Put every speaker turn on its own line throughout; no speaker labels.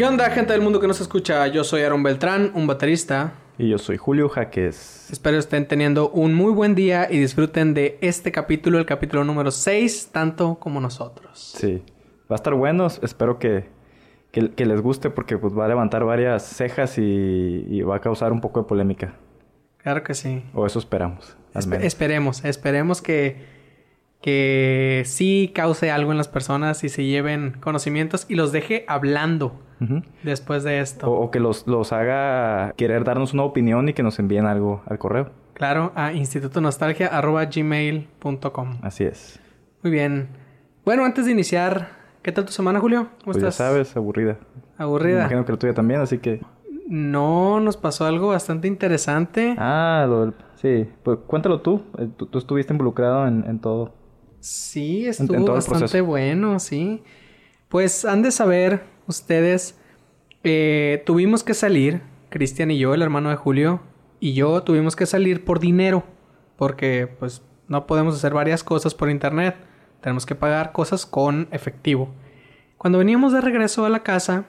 ¿Qué onda, gente del mundo que nos escucha? Yo soy Aaron Beltrán, un baterista.
Y yo soy Julio Jaques.
Espero estén teniendo un muy buen día y disfruten de este capítulo, el capítulo número 6, tanto como nosotros.
Sí, va a estar bueno. Espero que, que, que les guste porque pues, va a levantar varias cejas y, y, va a causar un poco de polémica.
Claro que sí.
O eso esperamos.
Espe esperemos, esperemos que, que sí cause algo en las personas y se lleven conocimientos y los deje hablando uh -huh. después de esto.
O, o que los, los, haga querer darnos una opinión y que nos envíen algo al correo.
Claro, a institutonostalgia.gmail.com.
Así es.
Muy bien. Bueno, antes de iniciar, ¿qué tal tu semana, Julio?
¿Cómo pues estás? ya sabes, aburrida.
Aburrida.
Me imagino que la tuya también, así que...
No, nos pasó algo bastante interesante.
Ah, lo del... Sí, pues cuéntalo tú. Eh, Tú, tú estuviste involucrado en, en todo.
Sí, estuvo en, en bastante bueno, sí. Pues han de saber ustedes, eh, tuvimos que salir, Cristian y yo, el hermano de Julio, y yo tuvimos que salir por dinero, porque pues no podemos hacer varias cosas por internet, tenemos que pagar cosas con efectivo. Cuando veníamos de regreso a la casa,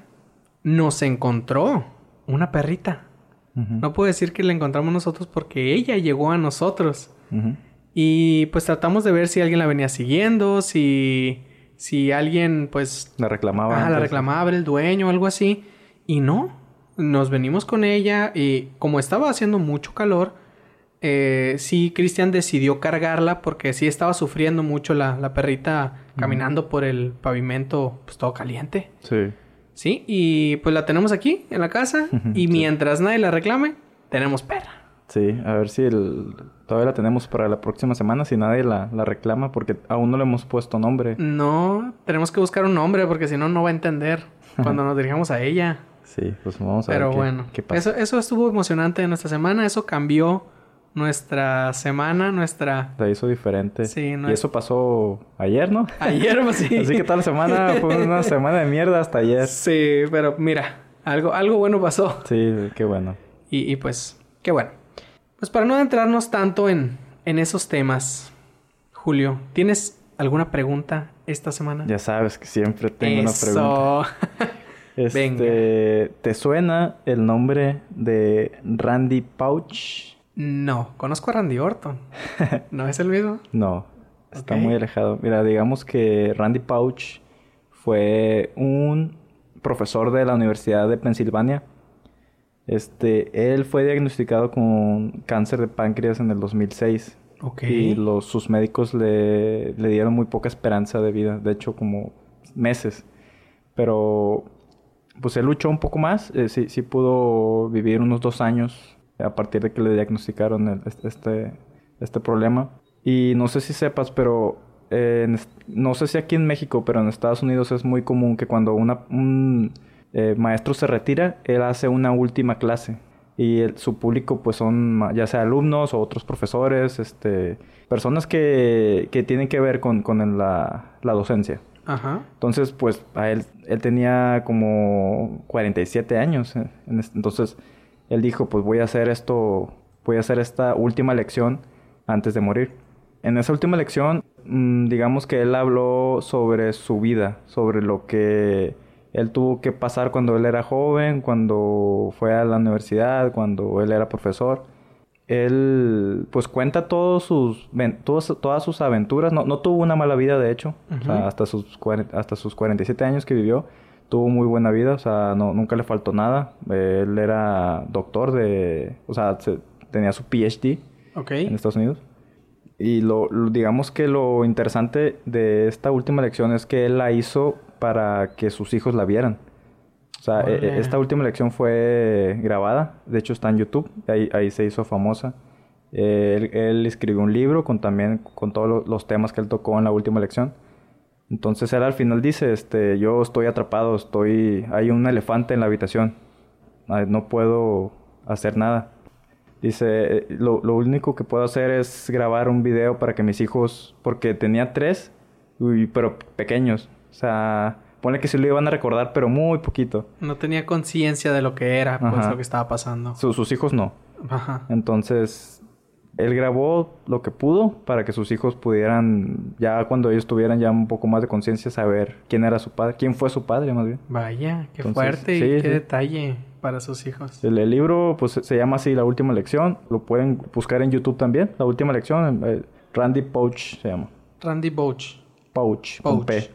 nos encontró una perrita. Uh -huh. No puedo decir que la encontramos nosotros porque ella llegó a nosotros. Uh -huh. Y pues tratamos de ver si alguien la venía siguiendo, si, si alguien pues...
La reclamaba.
Ah, la reclamaba, el dueño o algo así. Y no, nos venimos con ella y como estaba haciendo mucho calor, eh, sí, Cristian decidió cargarla porque sí estaba sufriendo mucho la, la perrita caminando por el pavimento pues todo caliente.
Sí.
Sí, y pues la tenemos aquí en la casa y mientras sí. nadie la reclame, tenemos perra.
Sí, a ver si el... todavía la tenemos para la próxima semana, si nadie la, la, reclama, porque aún no le hemos puesto nombre.
No, tenemos que buscar un nombre, porque si no, no va a entender cuando nos dirigamos a ella.
Sí, pues vamos a
Pero
ver.
Pero bueno, qué, qué pasa. Eso, eso estuvo emocionante en nuestra semana, eso cambió nuestra semana, nuestra...
La hizo diferente.
Sí,
no Y eso pasó ayer, ¿no?
Ayer, pues sí.
Así que toda la semana fue una semana de mierda hasta ayer.
Sí, pero mira, algo, algo bueno pasó.
Sí, qué bueno.
Y, y pues, qué bueno. Pues para no adentrarnos tanto en, en esos temas, Julio, ¿tienes alguna pregunta esta semana?
Ya sabes que siempre tengo
Eso.
una pregunta. Este, Venga. ¿Te suena el nombre de Randy Pouch?
No, conozco a Randy Orton. ¿No es el mismo?
no, está okay. muy alejado. Mira, digamos que Randy Pouch fue un profesor de la Universidad de Pensilvania este, él fue diagnosticado con cáncer de páncreas en el 2006.
Okay.
Y los, sus médicos le, le, dieron muy poca esperanza de vida, de hecho como meses. Pero pues él luchó un poco más, eh, sí, sí pudo vivir unos dos años a partir de que le diagnosticaron el, este, este problema. Y no sé si sepas, pero eh, en, no sé si aquí en México, pero en Estados Unidos es muy común que cuando una... Un, eh, maestro se retira, él hace una última clase. Y el, su público pues son ya sea alumnos o otros profesores, este, personas que, que tienen que ver con, con la, la, docencia.
Ajá.
Entonces pues a él, él tenía como 47 años. Eh, entonces él dijo pues voy a hacer esto, voy a hacer esta última lección antes de morir. En esa última lección mmm, digamos que él habló sobre su vida, sobre lo que él tuvo que pasar cuando él era joven, cuando fue a la universidad, cuando él era profesor. Él, pues, cuenta todos sus, todos, todas sus aventuras. No, no, tuvo una mala vida, de hecho. Uh -huh. O sea, hasta sus, hasta sus 47 años que vivió, tuvo muy buena vida. O sea, no, nunca le faltó nada. Él era doctor de... O sea, se, tenía su PhD
okay.
en Estados Unidos. Y lo, lo, digamos que lo interesante de esta última lección es que él la hizo para que sus hijos la vieran. O sea, Oye. esta última lección fue grabada, de hecho está en YouTube, ahí, ahí se hizo famosa. Eh, él, él, escribió un libro con también con todos lo, los temas que él tocó en la última lección. Entonces él al final dice, este, yo estoy atrapado, estoy, hay un elefante en la habitación, no puedo hacer nada. Dice, lo, lo único que puedo hacer es grabar un video para que mis hijos, porque tenía tres, pero pequeños, o sea, pone que sí lo iban a recordar, pero muy poquito.
No tenía conciencia de lo que era, pues, Ajá. lo que estaba pasando.
Sus, sus hijos no.
Ajá.
Entonces, él grabó lo que pudo para que sus hijos pudieran, ya cuando ellos tuvieran ya un poco más de conciencia, saber quién era su padre, quién fue su padre más bien.
Vaya, qué fuerte y qué detalle para sus hijos.
El, libro pues se llama así La Última Lección, lo pueden buscar en YouTube también, La Última Lección, eh, Randy Pouch se llama.
Randy Pouch.
Pouch, Pouch. P.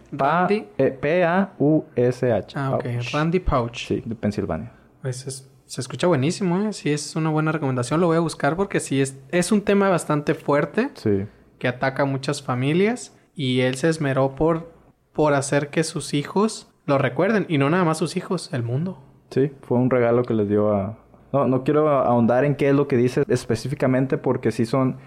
P-A-U-S-H.
Ah, ok. Randy Pouch.
Sí, de Pensilvania.
Pues es se escucha buenísimo, ¿eh? Sí, es una buena recomendación. Lo voy a buscar porque sí es, es un tema bastante fuerte.
Sí.
Que ataca a muchas familias. Y él se esmeró por, por hacer que sus hijos lo recuerden. Y no nada más sus hijos, el mundo.
Sí, fue un regalo que les dio a... No, no quiero ahondar en qué es lo que dice específicamente porque sí son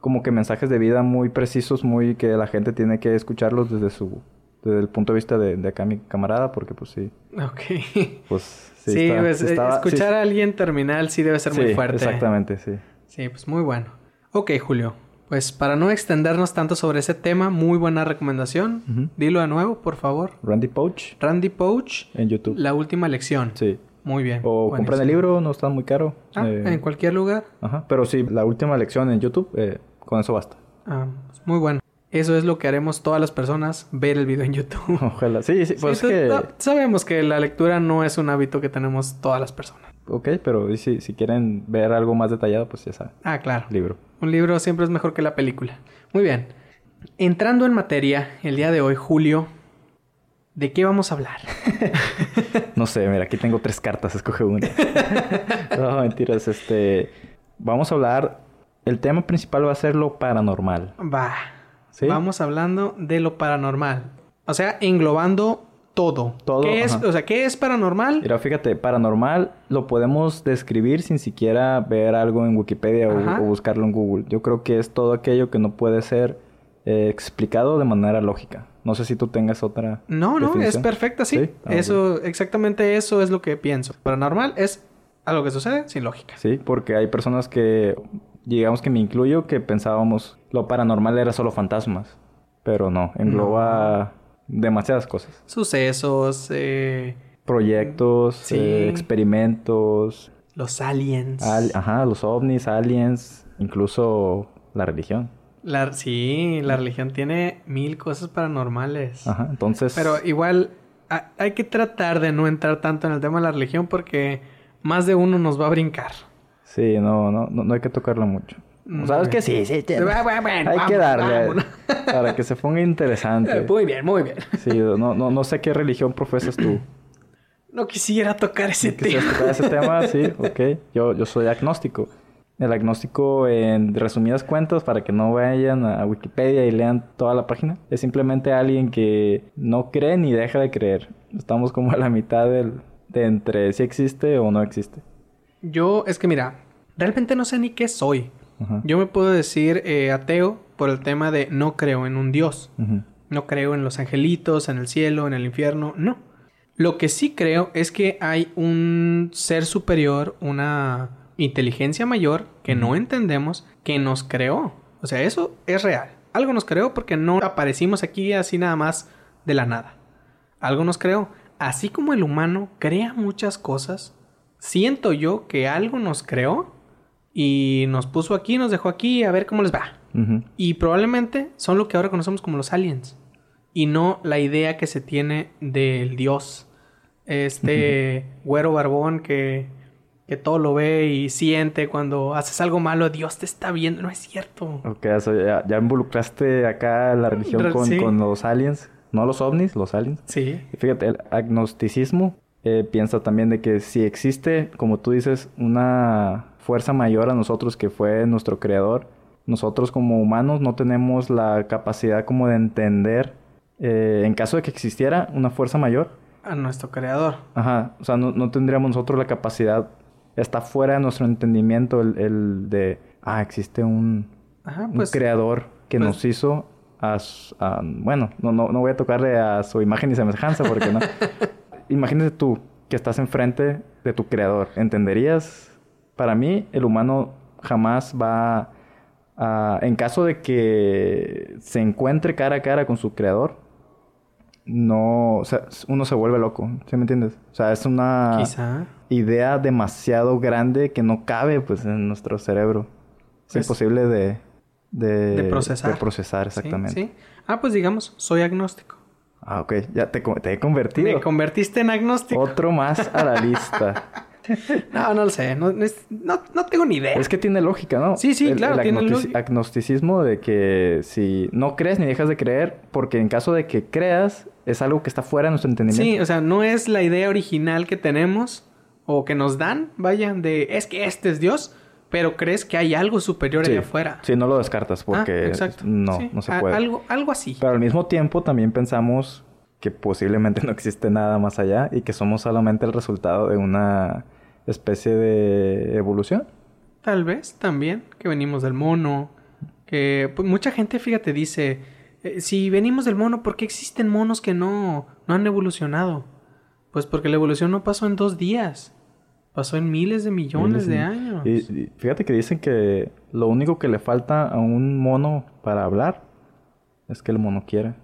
como que mensajes de vida muy precisos, muy que la gente tiene que escucharlos desde su desde el punto de vista de, de acá mi camarada, porque pues sí.
Ok.
Pues
Sí, pues, escuchar a alguien terminal sí debe ser muy fuerte.
Exactamente, sí.
Sí, pues muy bueno. Ok, Julio. Pues para no extendernos tanto sobre ese tema, muy buena recomendación. Dilo de nuevo, por favor.
Randy Pouch.
Randy Pouch.
En YouTube.
La última lección.
Sí.
Muy bien.
O compren el libro, no está muy caro.
Ah, eh, en cualquier lugar.
Ajá. Pero sí, la última lección en YouTube, eh, con eso basta.
Ah, pues muy bueno. Eso es lo que haremos todas las personas, ver el video en YouTube.
Ojalá. Sí, sí, pues que...
sabemos que la lectura no es un hábito que tenemos todas las personas.
Ok, pero si, si quieren ver algo más detallado, pues ya saben.
Ah, claro.
Libro.
Un libro siempre es mejor que la película. Muy bien. Entrando en materia, el día de hoy, Julio, ¿de qué vamos a hablar?
no sé, mira, aquí tengo tres cartas, escoge una. no, mentiras, este... Vamos a hablar... El tema principal va a ser lo paranormal.
Va. Vamos hablando de lo paranormal. O sea, englobando todo. Todo. ¿Qué es, o sea, ¿qué es paranormal?
Mira, fíjate, paranormal lo podemos describir sin siquiera ver algo en Wikipedia o, buscarlo en Google. Yo creo que es todo aquello que no puede ser eh, explicado de manera lógica. No sé si tú tengas otra.
No, no, es perfecta, sí. Ah, eso, exactamente eso es lo que pienso. Paranormal es algo que sucede sin lógica.
Sí, porque hay personas que digamos que me incluyo, que pensábamos lo paranormal era solo fantasmas. Pero no, engloba demasiadas cosas.
Sucesos, eh...
proyectos, eh, experimentos.
Los aliens.
Ajá, los ovnis, aliens, incluso la religión.
La, sí, la religión tiene mil cosas paranormales.
Ajá, entonces...
Pero igual hay que tratar de no entrar tanto en el tema de la religión porque más de uno nos va a brincar.
Sí, no, no, no, hay que tocarlo mucho. ¿Sabes que sí? Sí, hay que darle para que se ponga interesante.
Muy bien, muy bien.
Sí, no, no, no sé qué religión profesas tú.
No quisiera tocar ese tema.
tocar ese tema? Sí, ok. Yo, yo soy agnóstico. El agnóstico, en resumidas cuentas, para que no vayan a Wikipedia y lean toda la página, es simplemente alguien que no cree ni deja de creer. Estamos como a la mitad del, de entre si existe o no existe.
Yo, es que mira, realmente no sé ni qué soy. Yo me puedo decir eh, ateo por el tema de no creo en un Dios. No creo en los angelitos, en el cielo, en el infierno. No. Lo que sí creo es que hay un ser superior, una inteligencia mayor que no entendemos, que nos creó. O sea, eso es real. Algo nos creó porque no aparecimos aquí así nada más de la nada. Algo nos creó. Así como el humano crea muchas cosas, siento yo que algo nos creó y nos puso aquí, nos dejó aquí a ver cómo les va. Y probablemente son lo que ahora conocemos como los aliens. Y no la idea que se tiene del dios. Este güero barbón que, que todo lo ve y siente cuando haces algo malo, Dios te está viendo. No es cierto.
Ok, ya, involucraste acá la religión con, con los aliens. No los ovnis, los aliens.
Sí.
Fíjate, el agnosticismo eh, piensa también de que si existe, como tú dices, una fuerza mayor a nosotros que fue nuestro creador, nosotros como humanos no tenemos la capacidad como de entender, eh, en caso de que existiera una fuerza mayor.
A nuestro creador.
Ajá, o sea, no, tendríamos nosotros la capacidad, está fuera de nuestro entendimiento el, de, ah, existe un, pues, creador que pues nos hizo a, bueno, no, no, no voy a tocarle a su imagen y semejanza porque no. imagínate tú que estás enfrente de tu creador. ¿Entenderías? Para mí, el humano jamás va a... En caso de que se encuentre cara a cara con su creador, no... O sea, uno se vuelve loco. ¿Sí me entiendes? O sea, es una... Idea demasiado grande que no cabe, pues, en nuestro cerebro. Es imposible de,
de, procesar.
De procesar, exactamente.
¿Sí? Ah, pues digamos, soy agnóstico.
Ah, ok. Ya te, te he convertido.
Me convertiste en agnóstico.
Otro más a la lista.
no, no lo sé. No, no, tengo ni idea.
Es que tiene lógica, ¿no?
Sí, sí, claro.
El tiene agnosticismo de que si no crees ni dejas de creer, porque en caso de que creas, es algo que está fuera de nuestro entendimiento.
Sí, o sea, no es la idea original que tenemos o que nos dan, vaya, de es que este es Dios, pero crees que hay algo superior allá afuera.
Sí, no lo descartas porque ah, no, no se puede.
algo, algo así.
Pero al mismo tiempo también pensamos que posiblemente no existe nada más allá y que somos solamente el resultado de una especie de evolución.
Tal vez también, que venimos del mono, que pues, mucha gente, fíjate, dice, eh, si venimos del mono, ¿por qué existen monos que no, no han evolucionado? Pues porque la evolución no pasó en dos días, pasó en miles de millones de años.
Y, fíjate que dicen que lo único que le falta a un mono para hablar es que el mono quiere.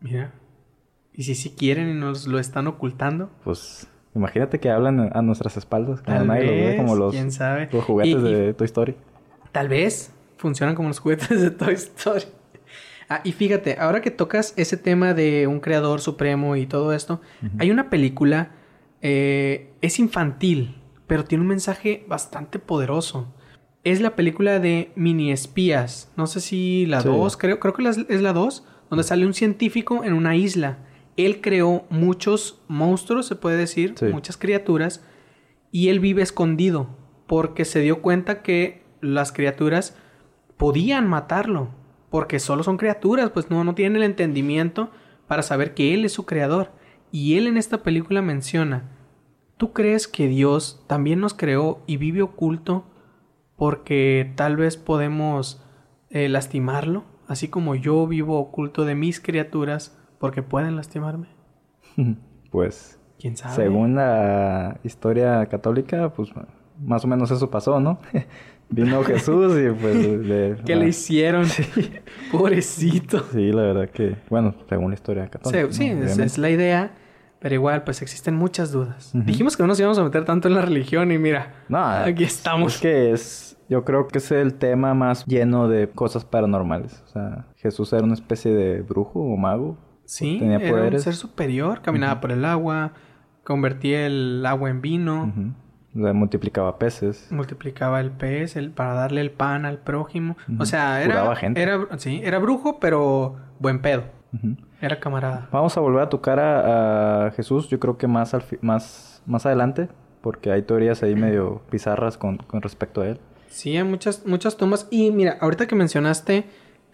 Mira. ¿Y si sí quieren y nos lo están ocultando?
Pues Imagínate que hablan a nuestras espaldas.
Tal vez, como los, ¿quién sabe?
los juguetes de Toy Story.
Tal vez funcionan como los juguetes de Toy Story. Ah, y fíjate, ahora que tocas ese tema de un creador supremo y todo esto, hay una película, eh, es infantil, pero tiene un mensaje bastante poderoso. Es la película de Mini Espías. No sé si la 2, creo, creo que es la 2, donde sale un científico en una isla él creó muchos monstruos, se puede decir, muchas criaturas, y él vive escondido porque se dio cuenta que las criaturas podían matarlo, porque solo son criaturas, pues no, no tienen el entendimiento para saber que él es su creador. Y él en esta película menciona, ¿tú crees que Dios también nos creó y vive oculto porque tal vez podemos eh, lastimarlo? Así como yo vivo oculto de mis criaturas, porque pueden lastimarme.
pues.
¿Quién sabe?
Según la historia católica, pues más o menos eso pasó, ¿no? Vino Jesús y pues...
Le, ¿Qué le hicieron? Pobrecito.
Sí, la verdad que... Bueno, según la historia católica.
Sí, esa es la idea. Pero igual, pues existen muchas dudas. Dijimos que no nos íbamos a meter tanto en la religión y mira, no, aquí estamos.
Es que es, yo creo que es el tema más lleno de cosas paranormales. O sea, Jesús era una especie de brujo o mago.
Sí, tenía era un ser superior, caminaba por el agua, convertía el agua en vino.
multiplicaba peces.
Multiplicaba el pez el, para darle el pan al prójimo. O sea, era, era, sí, era brujo, pero buen pedo. Era camarada.
Vamos a volver a tocar a, a Jesús, yo creo que más, al más, más adelante, porque hay teorías ahí medio pizarras con, con respecto a él.
Sí, hay muchas, muchas tomas. Y mira, ahorita que mencionaste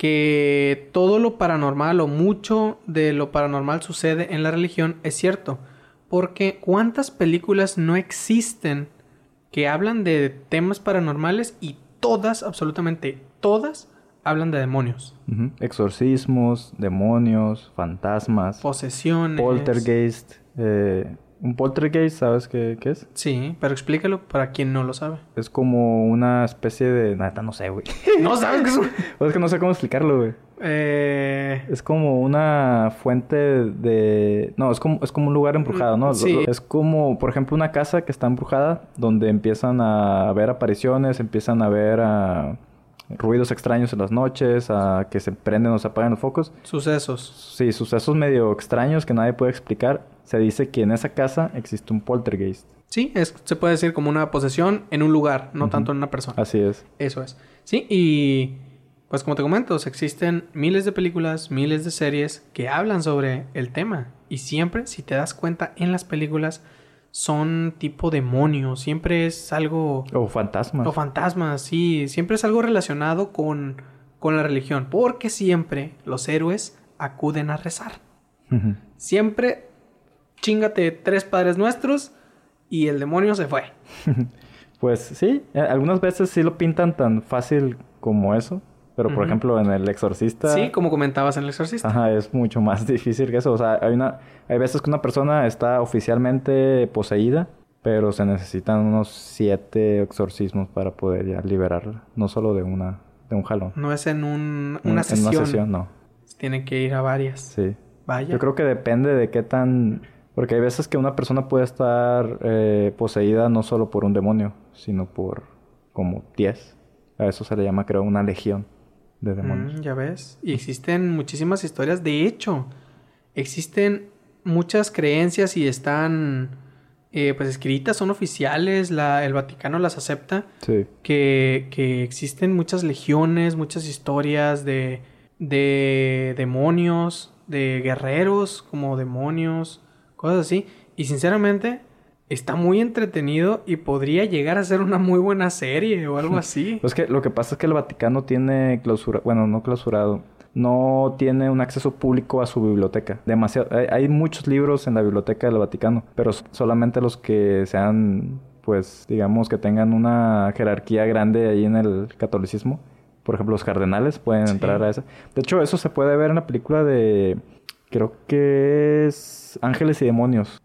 que todo lo paranormal o mucho de lo paranormal sucede en la religión es cierto. Porque ¿cuántas películas no existen que hablan de temas paranormales y todas, absolutamente todas, hablan de demonios?
Exorcismos, demonios, fantasmas,
posesiones,
poltergeist, eh, un poltergeist, ¿sabes qué, es?
Sí, pero explícalo para quien no lo sabe.
Es como una especie de... Nada, no sé, güey.
¿No sabes qué es
es que no sé cómo explicarlo, güey.
Eh...
Es como una fuente de... No, es como, es como un lugar embrujado, ¿no?
Sí.
Es como, por ejemplo, una casa que está embrujada donde empiezan a ver apariciones, empiezan a ver a ruidos extraños en las noches, a que se prenden o se apagan los focos.
Sucesos.
Sí, sucesos medio extraños que nadie puede explicar. Se dice que en esa casa existe un poltergeist.
Sí, es, se puede decir como una posesión en un lugar, no tanto en una persona.
Así es.
Eso es. Sí, y pues como te comento, existen miles de películas, miles de series que hablan sobre el tema. Y siempre, si te das cuenta en las películas, son tipo demonios, siempre es algo...
O fantasmas.
O fantasmas, sí, siempre es algo relacionado con, con la religión, porque siempre los héroes acuden a rezar. Siempre chingate tres padres nuestros y el demonio se fue.
pues sí, eh, algunas veces sí lo pintan tan fácil como eso. Pero, por ejemplo, en El Exorcista...
Sí, como comentabas en El Exorcista.
Ajá, es mucho más difícil que eso. O sea, hay, una, hay veces que una persona está oficialmente poseída, pero se necesitan unos siete exorcismos para poder ya liberarla. No solo de una... de un jalón.
No es en un, una sesión. En una sesión,
no.
Tiene que ir a varias.
Sí.
Vaya.
Yo creo que depende de qué tan... Porque hay veces que una persona puede estar eh, poseída no solo por un demonio, sino por como diez A eso se le llama, creo, una legión de demonios.
Mm, ya ves. Y existen muchísimas historias. De hecho, existen muchas creencias y están eh, pues escritas, son oficiales, la, el Vaticano las acepta.
Sí.
Que, que existen muchas legiones, muchas historias de, de demonios, de guerreros como demonios, cosas así. Y sinceramente, está muy entretenido y podría llegar a ser una muy buena serie o algo así.
pues que lo que pasa es que el Vaticano tiene clausura, bueno, no clausurado, no tiene un acceso público a su biblioteca. Demasiado, hay, muchos libros en la biblioteca del Vaticano, pero solamente los que sean, pues, digamos que tengan una jerarquía grande ahí en el catolicismo. Por ejemplo, los cardenales pueden entrar a esa. De hecho, eso se puede ver en la película de, creo que es Ángeles y Demonios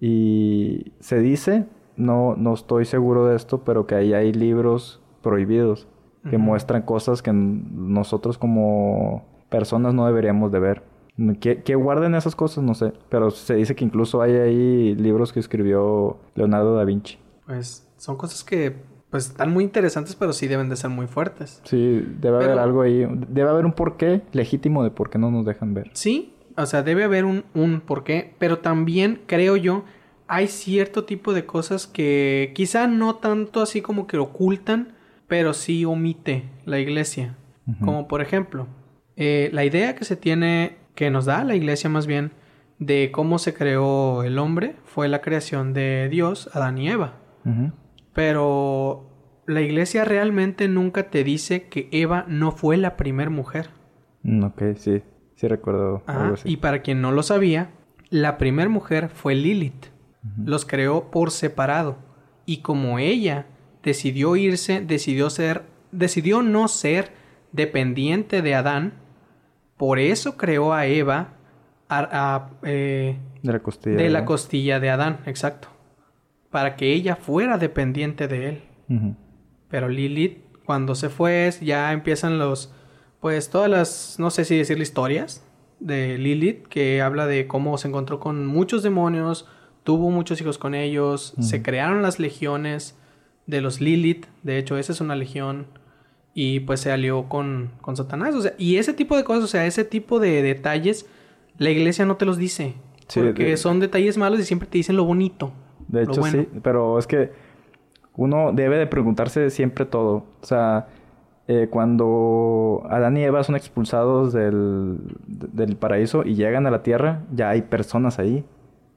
y se dice, no, no estoy seguro de esto, pero que ahí hay libros prohibidos que muestran cosas que nosotros como personas no deberíamos de ver. Que, guarden esas cosas, no sé. Pero se dice que incluso hay ahí libros que escribió Leonardo da Vinci.
Pues son cosas que pues están muy interesantes, pero sí deben de ser muy fuertes.
Sí, debe haber algo ahí. Debe haber un porqué legítimo de por qué no nos dejan ver.
Sí, o sea, debe haber un, un porqué, pero también creo yo, hay cierto tipo de cosas que quizá no tanto así como que ocultan, pero sí omite la iglesia. Como por ejemplo, eh, la idea que se tiene, que nos da la iglesia más bien, de cómo se creó el hombre fue la creación de Dios, Adán y Eva. Pero la iglesia realmente nunca te dice que Eva no fue la primer mujer.
Ok, sí. Sí recuerdo algo
así. Y para quien no lo sabía, la primera mujer fue Lilith. Los creó por separado. Y como ella decidió irse, decidió ser, decidió no ser dependiente de Adán, por eso creó a Eva
eh, de, la costilla,
de la costilla de Adán, exacto. Para que ella fuera dependiente de él. Pero Lilith, cuando se fue, ya empiezan los pues todas las, no sé si decirle historias de Lilith, que habla de cómo se encontró con muchos demonios, tuvo muchos hijos con ellos, se crearon las legiones de los Lilith, de hecho esa es una legión, y pues se alió con, con Satanás, o sea, y ese tipo de cosas, o sea, ese tipo de detalles, la iglesia no te los dice, porque son detalles malos y siempre te dicen lo bonito.
De hecho, sí, pero es que uno debe de preguntarse siempre todo, o sea, eh, cuando Adán y Eva son expulsados del, del, paraíso y llegan a la tierra, ya hay personas ahí.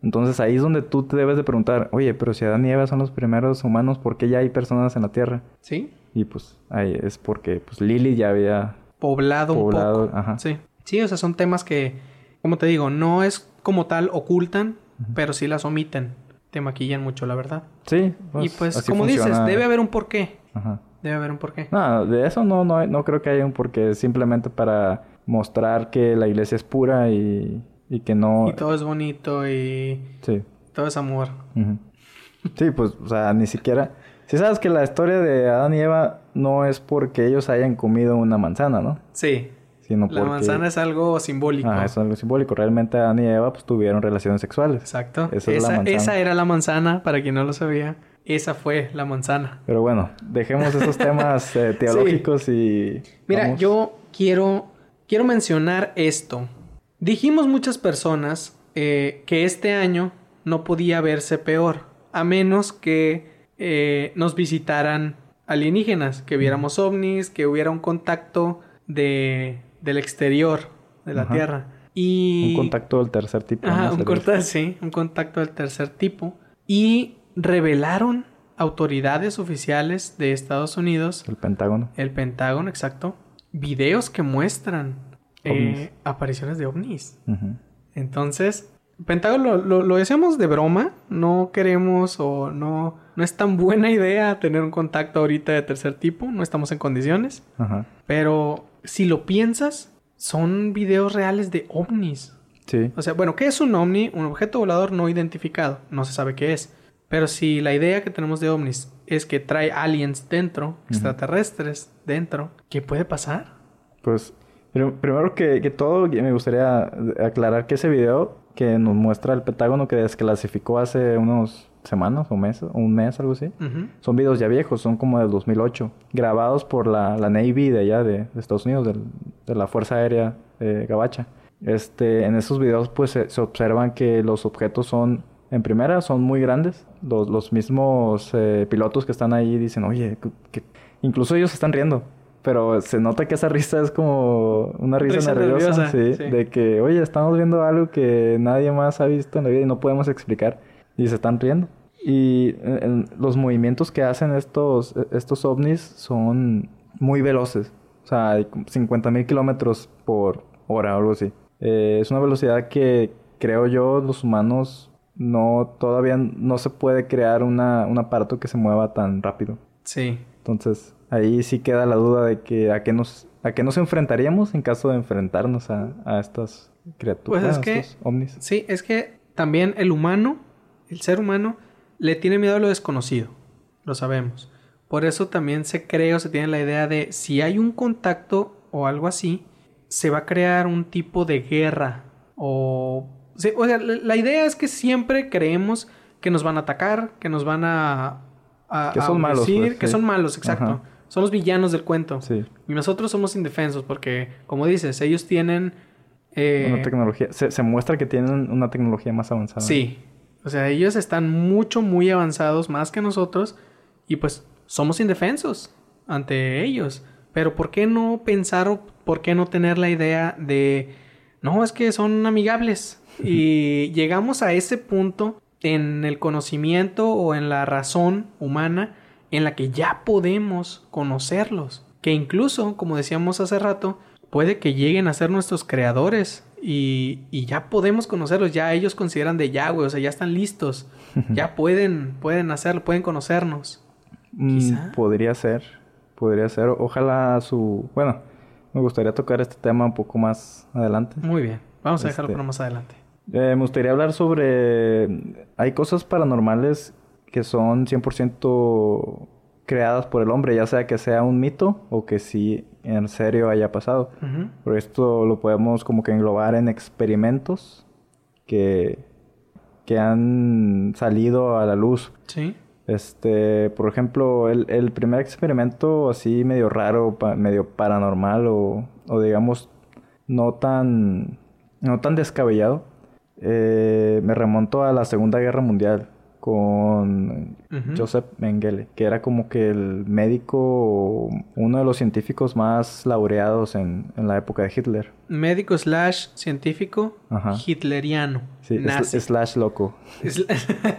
Entonces ahí es donde tú te debes de preguntar, oye, pero si Adán y Eva son los primeros humanos, ¿por qué ya hay personas en la tierra?
Sí.
Y pues ahí es porque pues Lili ya había
poblado, un poco. Ajá. Sí. Sí, o sea, son temas que, como te digo, no es como tal ocultan, pero sí las omiten. Te maquillan mucho, la verdad.
Sí.
Pues, y pues, como dices, debe haber un porqué. Ajá. Debe haber un porqué.
No, de eso no, no, no creo que haya un porqué. Simplemente para mostrar que la iglesia es pura y, y que no...
Y todo es bonito y... Sí. Todo es amor.
Sí, pues, o sea, ni siquiera... Si sabes que la historia de Adán y Eva no es porque ellos hayan comido una manzana, ¿no?
Sí. Sino la manzana es algo simbólico.
Ah, es algo simbólico. Realmente Adán y Eva pues tuvieron relaciones sexuales.
Exacto. Esa, esa era la manzana, para quien no lo sabía. Esa fue la manzana.
Pero bueno, dejemos esos temas eh, teológicos y...
Mira, yo quiero, quiero mencionar esto. Dijimos muchas personas eh, que este año no podía verse peor, a menos que eh, nos visitaran alienígenas, que viéramos ovnis, que hubiera un contacto de, del exterior de la Tierra. Y...
Un contacto del tercer tipo.
Ajá, un, sí, un contacto del tercer tipo. Y revelaron autoridades oficiales de Estados Unidos.
El Pentágono.
El Pentágono, exacto. Videos que muestran eh, apariciones de ovnis. Entonces, Pentágono lo, lo, decíamos de broma. No queremos o no, no es tan buena idea tener un contacto ahorita de tercer tipo. No estamos en condiciones. Pero si lo piensas, son videos reales de ovnis.
Sí.
O sea, bueno, ¿qué es un ovni? Un objeto volador no identificado. No se sabe qué es. Pero si la idea que tenemos de ovnis es que trae aliens dentro, extraterrestres dentro, ¿qué puede pasar?
Pues primero que, que, todo me gustaría aclarar que ese video que nos muestra el Pentágono que desclasificó hace unos semanas o meses, un mes, algo así. Son videos ya viejos, son como del 2008, grabados por la, la Navy de allá de, Estados Unidos, de la Fuerza Aérea eh, Gabacha. Este, en esos videos pues se, observan que los objetos son, en primera, son muy grandes. Los, los mismos eh, pilotos que están ahí dicen, oye, que... incluso ellos están riendo. Pero se nota que esa risa es como una risa, nerviosa, sí, de que, oye, estamos viendo algo que nadie más ha visto en la vida y no podemos explicar. Y se están riendo. Y los movimientos que hacen estos, estos ovnis son muy veloces. O sea, hay 50 mil kilómetros por hora o algo así. Eh, es una velocidad que creo yo los humanos no todavía no se puede crear una, un aparato que se mueva tan rápido.
Sí.
Entonces, ahí sí queda la duda de que a qué nos, a qué nos enfrentaríamos en caso de enfrentarnos a, a estas criaturas, pues es que, estos ovnis.
Sí, es que también el humano, el ser humano, le tiene miedo a lo desconocido. Lo sabemos. Por eso también se cree o se tiene la idea de si hay un contacto o algo así, se va a crear un tipo de guerra o... o sea, la idea es que siempre creemos que nos van a atacar, que nos van a...
que son malos. Pues,
que son malos, exacto. Son los villanos del cuento. Sí. Y nosotros somos indefensos porque, como dices, ellos tienen...
Eh, una tecnología... Se, se, muestra que tienen una tecnología más avanzada.
Sí. O sea, ellos están mucho, muy avanzados más que nosotros y pues somos indefensos ante ellos. Pero ¿por qué no pensar o por qué no tener la idea de, no, es que son amigables? Y llegamos a ese punto en el conocimiento o en la razón humana en la que ya podemos conocerlos. Que incluso, como decíamos hace rato, puede que lleguen a ser nuestros creadores y, y ya podemos conocerlos, ya ellos consideran de ya, güey, o sea, ya están listos, ya pueden, pueden hacerlo, pueden conocernos.
Mm, podría ser, podría ser. Ojalá su... Bueno, me gustaría tocar este tema un poco más adelante.
Muy bien, vamos a dejarlo este, para más adelante.
Eh, me gustaría hablar sobre... Hay cosas paranormales que son 100% creadas por el hombre, ya sea que sea un mito o que sí en serio haya pasado. Por esto lo podemos como que englobar en experimentos que, que han salido a la luz.
Sí.
Este, por ejemplo, el, el primer experimento así medio raro, medio paranormal o, o, digamos no tan, no tan descabellado, eh, me remonto a la Segunda Guerra Mundial con Joseph Mengele, que era como que el médico, uno de los científicos más laureados en, en la época de Hitler.
Médico slash científico hitleriano.
Sí, slash loco.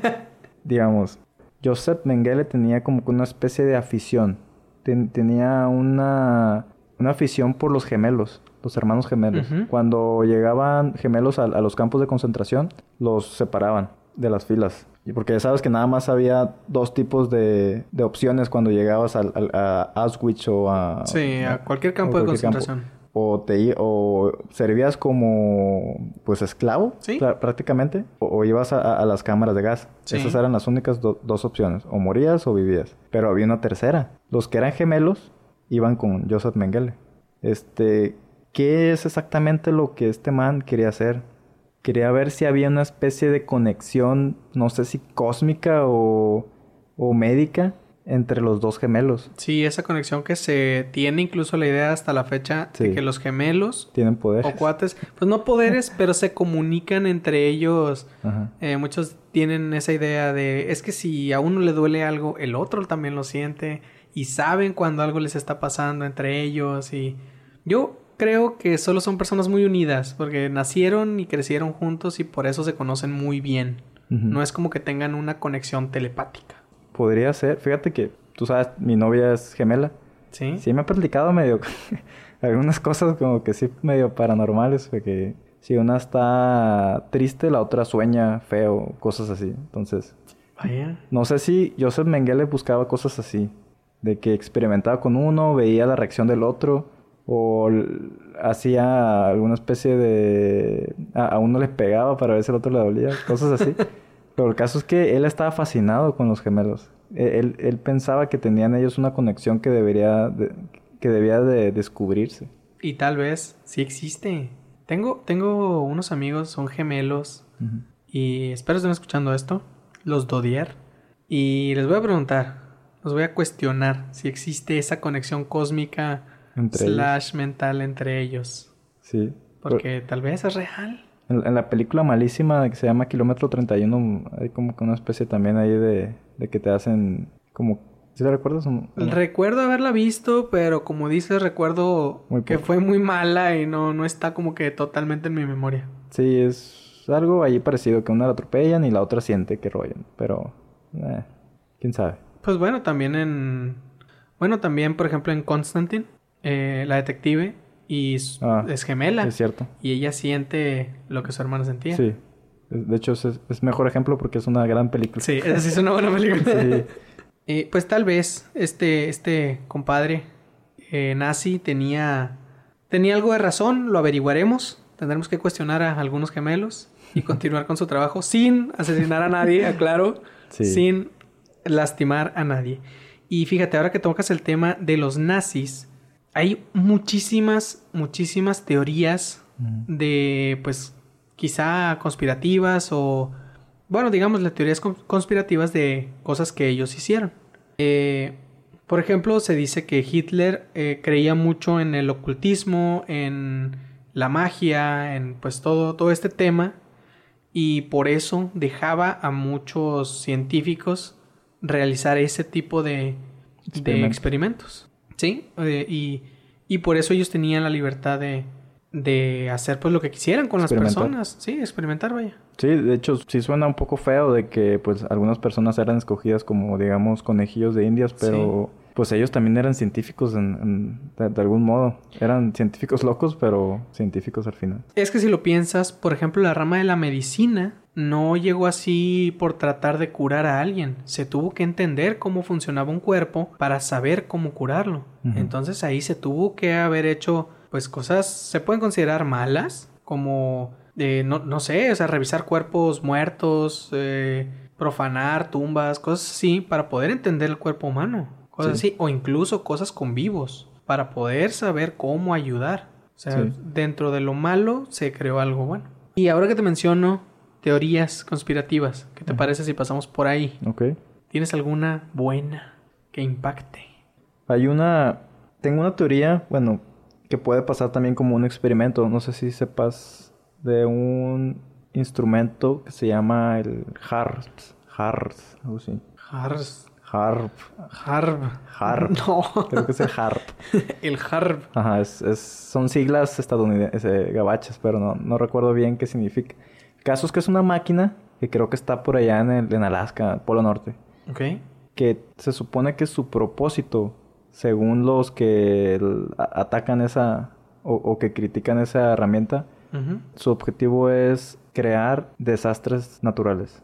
Digamos, Joseph Mengele tenía como que una especie de afición. tenía una, una afición por los gemelos, los hermanos gemelos. Cuando llegaban gemelos a, los campos de concentración, los separaban de las filas. Y porque ya sabes que nada más había dos tipos de, de opciones cuando llegabas al, a Auschwitz o a...
Sí, a, cualquier campo de concentración.
O, te, o servías como pues esclavo prácticamente o, ibas a, las cámaras de gas. Esas eran las únicas dos opciones. O morías o vivías. Pero había una tercera. Los que eran gemelos iban con Joseph Mengele. Este, ¿qué es exactamente lo que este man quería hacer? Quería ver si había una especie de conexión, no sé si cósmica o, o médica, entre los dos gemelos.
Sí, esa conexión que se tiene incluso la idea hasta la fecha de que los gemelos
tienen poderes
o cuates, pues no poderes, pero se comunican entre ellos. Eh, muchos tienen esa idea de es que si a uno le duele algo, el otro también lo siente y saben cuando algo les está pasando entre ellos y yo creo que solo son personas muy unidas porque nacieron y crecieron juntos y por eso se conocen muy bien. No es como que tengan una conexión telepática.
Podría ser. Fíjate que tú sabes, mi novia es gemela.
Sí.
Sí, me ha platicado medio algunas cosas como que sí medio paranormales, porque si una está triste, la otra sueña feo, cosas así. Entonces,
Vaya.
no sé si Joseph Mengele buscaba cosas así, de que experimentaba con uno, veía la reacción del otro o hacía alguna especie de... A, uno les pegaba para ver si al otro le dolía, cosas así. Pero el caso es que él estaba fascinado con los gemelos. E, él, él, pensaba que tenían ellos una conexión que debería que debía de descubrirse.
Y tal vez sí existe. Tengo, tengo unos amigos, son gemelos. Y espero estén escuchando esto. los Dodier. Y les voy a preguntar, los voy a cuestionar si existe esa conexión cósmica slash mental entre ellos. Sí. Porque tal vez es real.
En, la película malísima que se llama Kilómetro 31 hay como que una especie también ahí de, de que te hacen como... ¿Sí la recuerdas?
Recuerdo haberla visto, pero como dices, recuerdo que fue muy mala y no, no está como que totalmente en mi memoria.
Sí, es algo ahí parecido, que una la atropellan y la otra siente que rollan, pero... Eh, ¿Quién sabe?
Pues bueno, también en... Bueno, también, por ejemplo, en Constantine, eh, la detective, y ah, es gemela.
Es cierto.
Y ella siente lo que su hermana sentía.
Sí. De hecho, es, mejor ejemplo porque es una gran película.
Sí, esa sí es una buena película. sí. Eh, pues tal vez este, este compadre eh, nazi tenía, tenía algo de razón, lo averiguaremos. Tendremos que cuestionar a algunos gemelos y continuar con su trabajo sin asesinar a nadie, aclaro, sin lastimar a nadie. Y fíjate, ahora que tocas el tema de los nazis, hay muchísimas, muchísimas teorías de, pues, quizá conspirativas o, bueno, digamos, las teorías conspirativas de cosas que ellos hicieron. Eh, por ejemplo, se dice que Hitler eh, creía mucho en el ocultismo, en la magia, en pues todo, todo este tema, y por eso dejaba a muchos científicos realizar ese tipo de, de experimentos. Sí, eh, y, y, por eso ellos tenían la libertad de, de hacer pues lo que quisieran con las personas. Sí, experimentar, vaya.
Sí, de hecho sí suena un poco feo de que pues algunas personas eran escogidas como digamos conejillos de indias, pero pues ellos también eran científicos en, de, algún modo. Eran científicos locos, pero científicos al final.
Es que si lo piensas, por ejemplo, la rama de la medicina no llegó así por tratar de curar a alguien. Se tuvo que entender cómo funcionaba un cuerpo para saber cómo curarlo. Entonces ahí se tuvo que haber hecho pues cosas, se pueden considerar malas, como, eh, no, no sé, o sea, revisar cuerpos muertos, eh, profanar tumbas, cosas así, para poder entender el cuerpo humano cosas así, o incluso cosas con vivos, para poder saber cómo ayudar. O sea, dentro de lo malo se creó algo bueno. Y ahora que te menciono teorías conspirativas, ¿qué te parece si pasamos por ahí?
Ok.
¿Tienes alguna buena que impacte?
Hay una... Tengo una teoría, bueno, que puede pasar también como un experimento. No sé si sepas de un instrumento que se llama el HARP. HARP, algo así. Harp.
Harp.
Harp.
No.
Creo que es el Harp.
el Harp.
Ajá, es, es, son siglas estadounidenses, eh, gabachas, pero no, no recuerdo bien qué significa. El caso es que es una máquina que creo que está por allá en, el, en Alaska, Polo Norte.
Ok.
Que se supone que su propósito, según los que atacan esa o, que critican esa herramienta, su objetivo es crear desastres naturales.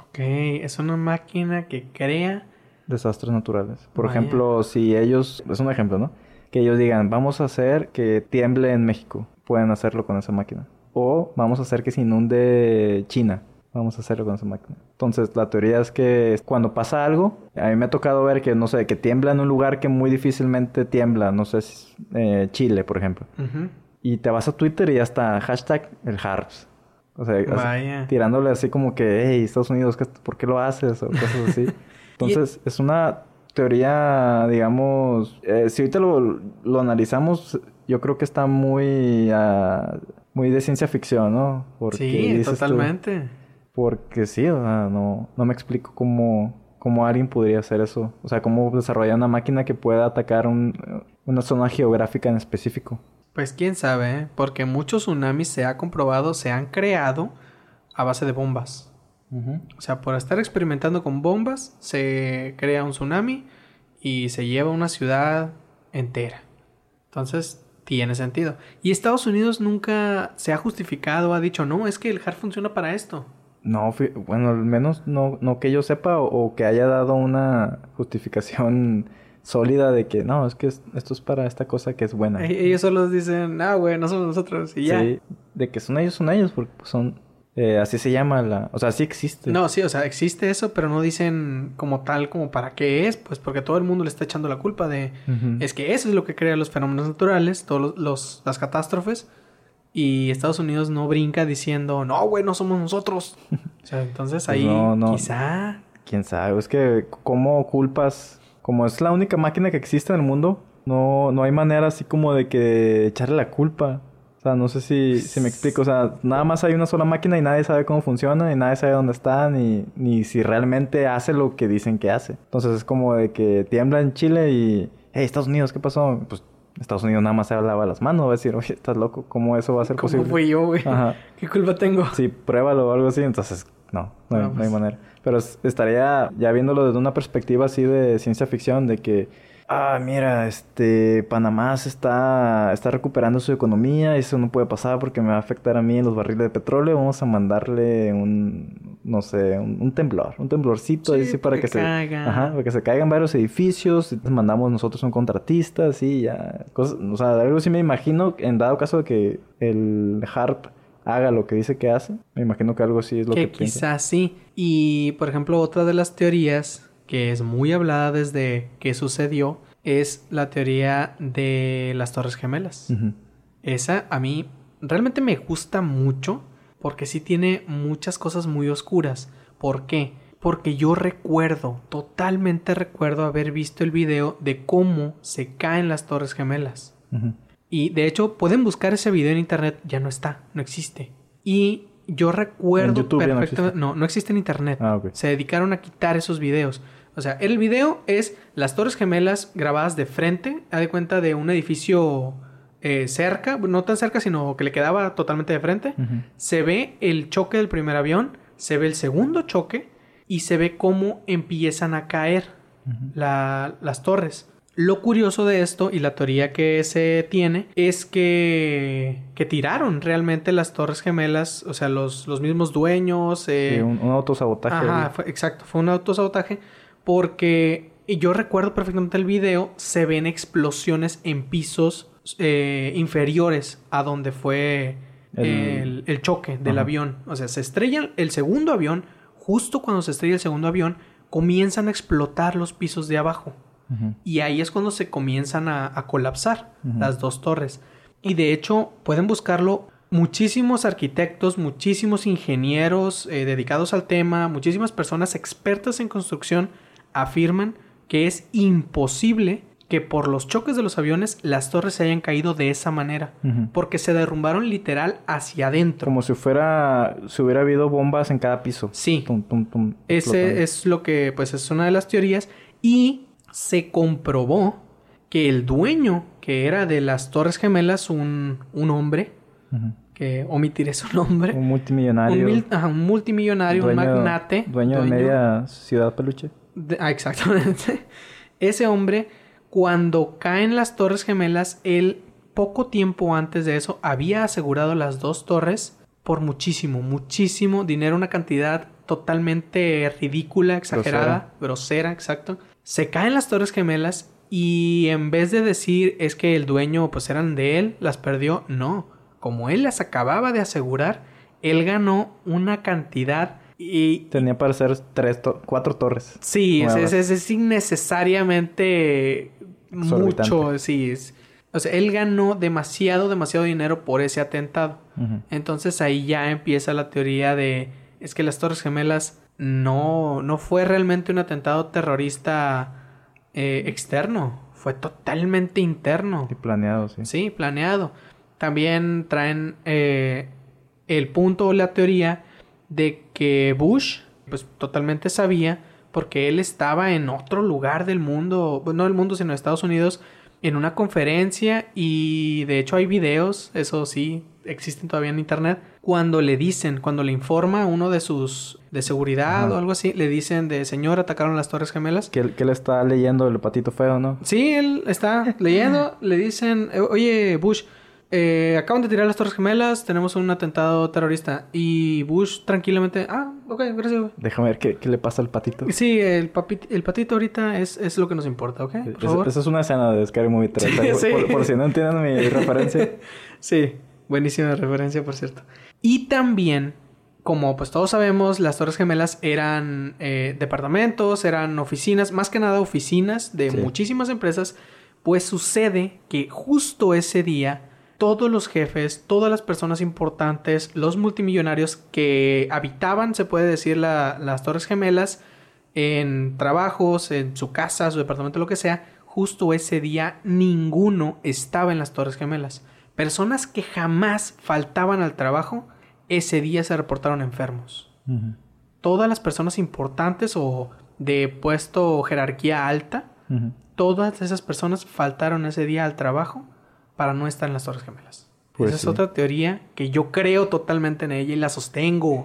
Ok, es una máquina que crea
desastres naturales. Por ejemplo, si ellos, es un ejemplo, ¿no? Que ellos digan, vamos a hacer que tiemble en México, pueden hacerlo con esa máquina. O vamos a hacer que se inunde China, vamos a hacerlo con esa máquina. Entonces, la teoría es que cuando pasa algo, a mí me ha tocado ver que, no sé, que tiembla en un lugar que muy difícilmente tiembla, no sé, eh, Chile, por ejemplo. Y te vas a Twitter y ya está hashtag el HARPS. O sea, tirándole así como que, hey, Estados Unidos, ¿por qué lo haces? O cosas así. Entonces, es una teoría, digamos, eh, si ahorita lo, lo, analizamos, yo creo que está muy, uh, muy de ciencia ficción, ¿no?
Porque sí, totalmente.
porque sí, o sea, no, no me explico cómo, cómo alguien podría hacer eso. O sea, cómo desarrollar una máquina que pueda atacar un, una zona geográfica en específico.
Pues quién sabe, ¿eh? porque muchos tsunamis se ha comprobado, se han creado a base de bombas. O sea, por estar experimentando con bombas, se crea un tsunami y se lleva una ciudad entera. Entonces, tiene sentido. Y Estados Unidos nunca se ha justificado, ha dicho, no, es que el HARP funciona para esto.
No, bueno, al menos no, no que yo sepa o, que haya dado una justificación sólida de que no, es que esto es para esta cosa que es buena.
E-, ellos solo dicen, ah, güey, no somos nosotros y ya. Sí,
de que son ellos, son ellos, porque son eh, así se llama la... O sea, sí existe.
No, sí, o sea, existe eso, pero no dicen como tal, como para qué es, pues porque todo el mundo le está echando la culpa de... Es que eso es lo que crea los fenómenos naturales, todas los, las catástrofes, y Estados Unidos no brinca diciendo, no, güey, no somos nosotros. o sea, entonces pues ahí no, no. quizá...
Quién sabe, es que cómo culpas, como es la única máquina que existe en el mundo, no, no hay manera así como de que echarle la culpa. O sea, no sé si, si me explico. O sea, nada más hay una sola máquina y nadie sabe cómo funciona, y nadie sabe dónde está, ni, ni si realmente hace lo que dicen que hace. Entonces es como de que tiembla en Chile y, hey, Estados Unidos, ¿qué pasó? Pues Estados Unidos nada más se lava las manos, va a decir, oye, estás loco, ¿cómo eso va a ser posible?
¿Cómo fui yo, güey? ¿Qué culpa tengo?
Sí, pruébalo o algo así, entonces no, no, hay, pues. manera. Pero estaría ya viéndolo desde una perspectiva así de ciencia ficción, de que ah, mira, este, Panamá se está, está recuperando su economía, eso no puede pasar porque me va a afectar a mí en los barriles de petróleo, vamos a mandarle un, no sé, un, temblor, un temblorcito sí, para que se, ajá, para que se caigan varios edificios, mandamos nosotros un contratista, así, ya, cosas, o sea, algo sí me imagino, en dado caso de que el HARP haga lo que dice que hace, me imagino que algo así es lo que,
que quizás sí, y por ejemplo, otra de las teorías que es muy hablada desde que sucedió, es la teoría de las Torres Gemelas. Esa a mí realmente me gusta mucho porque sí tiene muchas cosas muy oscuras. ¿Por qué? Porque yo recuerdo, totalmente recuerdo haber visto el video de cómo se caen las Torres Gemelas. Y de hecho pueden buscar ese video en internet, ya no está, no existe. Y yo recuerdo perfectamente. No, no, existe en internet. Ah, Se dedicaron a quitar esos videos. O sea, el video es las Torres Gemelas grabadas de frente, a de cuenta de un edificio eh, cerca, no tan cerca, sino que le quedaba totalmente de frente. Se ve el choque del primer avión, se ve el segundo choque y se ve cómo empiezan a caer las torres. Lo curioso de esto y la teoría que se tiene es que, que tiraron realmente las torres gemelas, o sea, los, los mismos dueños.
Eh, un, autosabotaje.
Ajá, exacto, fue un autosabotaje porque yo recuerdo perfectamente el video, se ven explosiones en pisos eh, inferiores a donde fue el, choque del avión. O sea, se estrella el segundo avión, justo cuando se estrella el segundo avión, comienzan a explotar los pisos de abajo. Y ahí es cuando se comienzan a, colapsar las dos torres. Y de hecho, pueden buscarlo muchísimos arquitectos, muchísimos ingenieros eh, dedicados al tema, muchísimas personas expertas en construcción afirman que es imposible que por los choques de los aviones las torres se hayan caído de esa manera, porque se derrumbaron literal hacia adentro.
Como si fuera, si hubiera habido bombas en cada piso.
Sí. Ese es lo que, pues, es una de las teorías y se comprobó que el dueño, que era de las Torres Gemelas, un, un hombre, que omitiré su nombre.
Un multimillonario.
Un, multimillonario, un magnate.
Dueño, de media ciudad peluche.
Ah, exactamente. Ese hombre, cuando caen las Torres Gemelas, él poco tiempo antes de eso había asegurado las dos torres por muchísimo, muchísimo dinero, una cantidad totalmente ridícula, exagerada, grosera, exacto. Se caen las Torres Gemelas y en vez de decir es que el dueño pues eran de él, las perdió, no. Como él las acababa de asegurar, él ganó una cantidad y...
Tenía para hacer tres cuatro torres.
Sí, es, es, innecesariamente mucho. Sí, o sea, él ganó demasiado, demasiado dinero por ese atentado. Entonces ahí ya empieza la teoría de... Es que las Torres Gemelas no, no fue realmente un atentado terrorista eh, externo. Fue totalmente interno.
Y planeado, sí.
Sí, planeado. También traen eh, el punto o la teoría de que Bush, pues totalmente sabía, porque él estaba en otro lugar del mundo, no del mundo, sino de Estados Unidos, en una conferencia y de hecho hay videos, eso sí, existen todavía en internet, cuando le dicen, cuando le informa a uno de sus de seguridad o algo así, le dicen de señor, atacaron las Torres Gemelas.
Que, que él está leyendo el patito feo, ¿no?
Sí, él está leyendo, le dicen, oye Bush, eh, acaban de tirar las Torres Gemelas, tenemos un atentado terrorista. Y Bush tranquilamente, ah, ok, gracias.
Déjame ver qué, le pasa al patito.
Sí, el, el patito ahorita es, es, lo que nos importa, ¿ok?
Por favor. Esa es una escena de Scary Movie 3. Por, si no entienden mi referencia.
sí, buenísima referencia, por cierto. Y también, como pues todos sabemos, las Torres Gemelas eran eh, departamentos, eran oficinas, más que nada oficinas de muchísimas empresas. Pues sucede que justo ese día todos los jefes, todas las personas importantes, los multimillonarios que habitaban, se puede decir, las Torres Gemelas, en trabajos, en su casa, su departamento, lo que sea, justo ese día ninguno estaba en las Torres Gemelas. Personas que jamás faltaban al trabajo, ese día se reportaron enfermos. Todas las personas importantes o de puesto o jerarquía alta, todas esas personas faltaron ese día al trabajo para no estar en las Torres Gemelas. Pues Esa es otra teoría que yo creo totalmente en ella y la sostengo.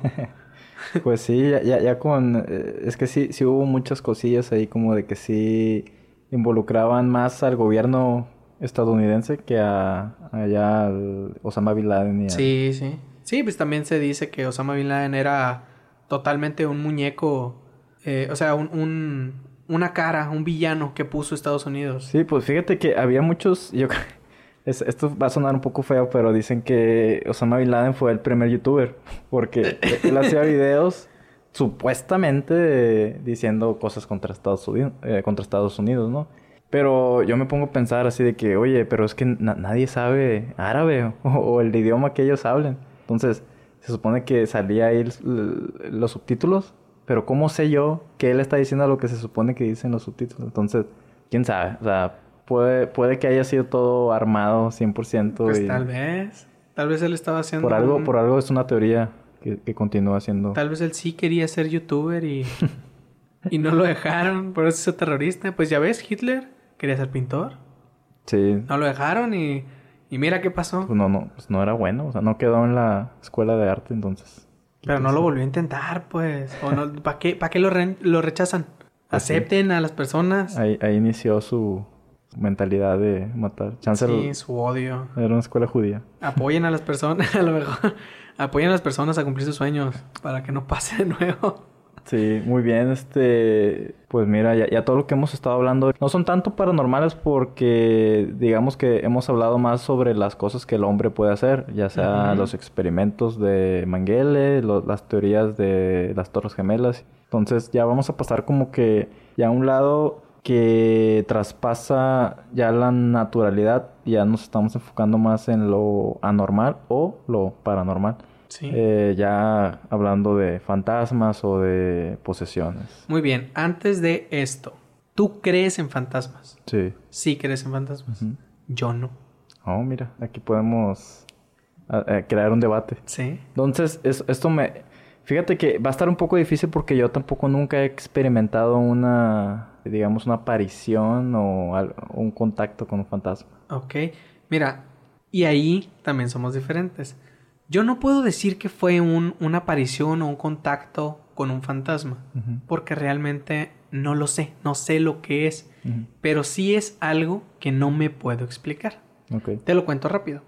pues sí, ya, ya, con... Eh, es que sí, sí hubo muchas cosillas ahí como de que sí involucraban más al gobierno estadounidense que a allá al Osama Bin Laden.
Sí, sí. Sí, pues también se dice que Osama Bin Laden era totalmente un muñeco, eh, o sea, un, una cara, un villano que puso Estados Unidos.
Sí, pues fíjate que había muchos, yo esto va a sonar un poco feo, pero dicen que Osama Bin Laden fue el primer youtuber. Porque él hacía videos supuestamente diciendo cosas contra Estados Unidos, eh, contra Estados Unidos, ¿no? Pero yo me pongo a pensar así de que, oye, pero es que nadie sabe árabe o, el idioma que ellos hablen. Entonces, se supone que salía ahí los subtítulos, pero ¿cómo sé yo que él está diciendo lo que se supone que dicen los subtítulos? Entonces, quién sabe, o sea, puede, puede que haya sido todo armado 100%.
Pues tal vez, tal vez él estaba haciendo...
Por algo, por algo es una teoría que, que continúa haciendo.
Tal vez él sí quería ser youtuber y, y no lo dejaron, por eso es terrorista. Pues ya ves, Hitler quería ser pintor. Sí. No lo dejaron y, y mira qué pasó.
Pues no, no, pues no era bueno, o sea, no quedó en la escuela de arte entonces.
Pero no lo volvió a intentar, pues. O no, ¿Para qué, para qué lo, lo rechazan? Pues Acepten a las personas.
Ahí, ahí inició su, mentalidad de matar.
Chance sí, su odio.
Era una escuela judía.
Apoyen a las personas, a lo mejor. Apoyen a las personas a cumplir sus sueños para que no pase de nuevo.
Sí, muy bien. Este, pues mira, ya, todo lo que hemos estado hablando no son tanto paranormales porque digamos que hemos hablado más sobre las cosas que el hombre puede hacer, ya sea los experimentos de Mengele, las teorías de las Torres Gemelas. Entonces ya vamos a pasar como que ya a un lado que traspasa ya la naturalidad, ya nos estamos enfocando más en lo anormal o lo paranormal. Sí. Eh, ya hablando de fantasmas o de posesiones.
Muy bien, antes de esto, ¿tú crees en fantasmas? Sí. Sí crees en fantasmas. Yo no.
Oh, mira, aquí podemos crear un debate. Sí. Entonces, esto me... Fíjate que va a estar un poco difícil porque yo tampoco nunca he experimentado una digamos, una aparición o un contacto con un fantasma.
Ok, mira, y ahí también somos diferentes. Yo no puedo decir que fue un, una aparición o un contacto con un fantasma, porque realmente no lo sé, no sé lo que es, pero sí es algo que no me puedo explicar. Okay. Te lo cuento rápido.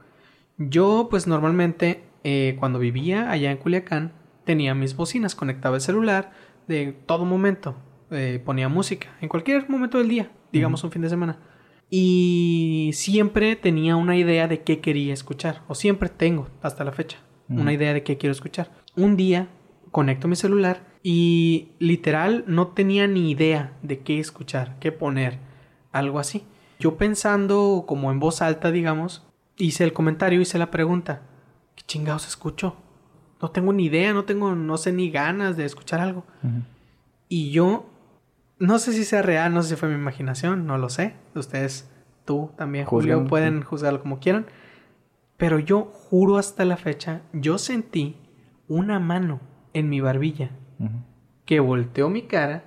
Yo, pues normalmente, eh, cuando vivía allá en Culiacán, tenía mis bocinas, conectaba el celular de todo momento. Eh, ponía música en cualquier momento del día, digamos un fin de semana. Y siempre tenía una idea de qué quería escuchar, o siempre tengo hasta la fecha una idea de qué quiero escuchar. Un día conecto mi celular y literal no tenía ni idea de qué escuchar, qué poner, algo así. Yo pensando como en voz alta, digamos, hice el comentario, hice la pregunta, ¿qué chingados escucho? No tengo ni idea, no tengo, no sé ni ganas de escuchar algo. Y yo no sé si sea real, no sé si fue mi imaginación, no lo sé. Ustedes, tú también, Julio, pueden juzgarlo como quieran. Pero yo juro hasta la fecha, yo sentí una mano en mi barbilla que volteó mi cara,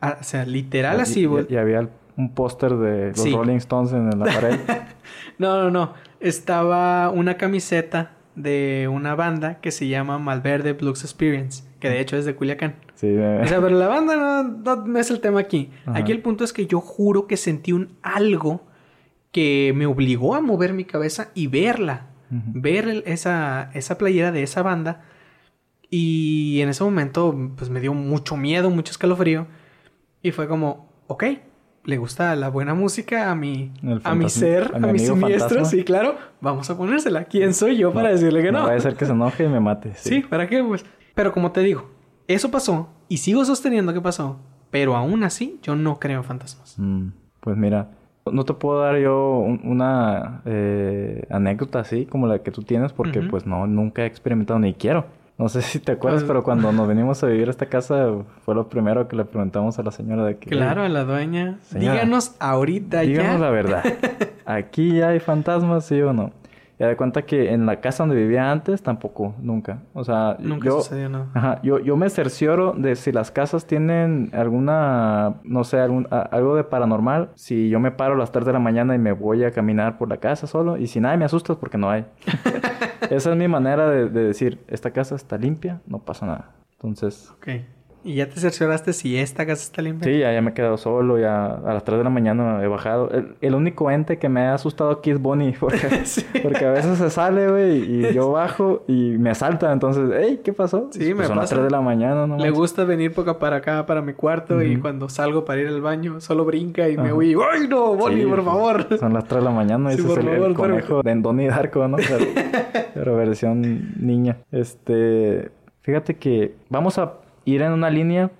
o sea, literal ah, así.
Y, había un póster de los Rolling Stones en la pared.
no, no, no. Estaba una camiseta de una banda que se llama Malverde Blues Experience, que de hecho es de Culiacán. Sí, O sea, pero la banda no, es el tema aquí. Aquí el punto es que yo juro que sentí un algo que me obligó a mover mi cabeza y verla. Ver esa, esa playera de esa banda. Y en ese momento, pues me dio mucho miedo, mucho escalofrío. Y fue como, ok, le gusta la buena música a mi, a mi ser, a, mi, siniestro, sí, claro, vamos a ponérsela. ¿Quién soy yo para decirle que no?
No va a ser que se enoje y me mate.
Sí. ¿para qué? Pues. Pero como te digo, eso pasó y sigo sosteniendo que pasó, pero aún así yo no creo en fantasmas.
Mm, pues mira, No te puedo dar yo una eh, anécdota así como la que tú tienes porque pues no, nunca he experimentado ni quiero. No sé si te acuerdas, pues pero cuando nos venimos a vivir a esta casa fue lo primero que le preguntamos a la señora de que...
Claro, a la dueña. díganos ahorita
díganos la verdad. ¿Aquí hay fantasmas, sí o no? Ya de cuenta que en la casa donde vivía antes tampoco, nunca. O sea,
nunca yo, sucedió nada.
Ajá, yo, yo me cercioro de si las casas tienen alguna, no sé, algún, algo de paranormal. Si yo me paro a las 3 de la mañana y me voy a caminar por la casa solo. Y si nadie me asusta es porque no hay. Esa es mi manera de, de, decir, esta casa está limpia, no pasa nada. Entonces...
Ok. ¿Y ya te cercioraste si esta casa está limpia?
Sí, ya, ya me he quedado solo, ya a las 3 de la mañana he bajado. El, único ente que me ha asustado aquí es Bonnie, porque, porque a veces se sale, güey, y yo bajo y me asalta. Entonces, hey, ¿qué pasó?
Sí, pues me
son las 3 de la mañana, ¿no?
Le gusta venir poco para acá, para mi cuarto, y cuando salgo para ir al baño, solo brinca y me huye. ¡Ay, no, Bonnie, por favor!
Son las 3 de la mañana, y ese es el, conejo de Donnie Darko, ¿no? Pero, pero versión niña. Este... Fíjate que vamos a ir en una línea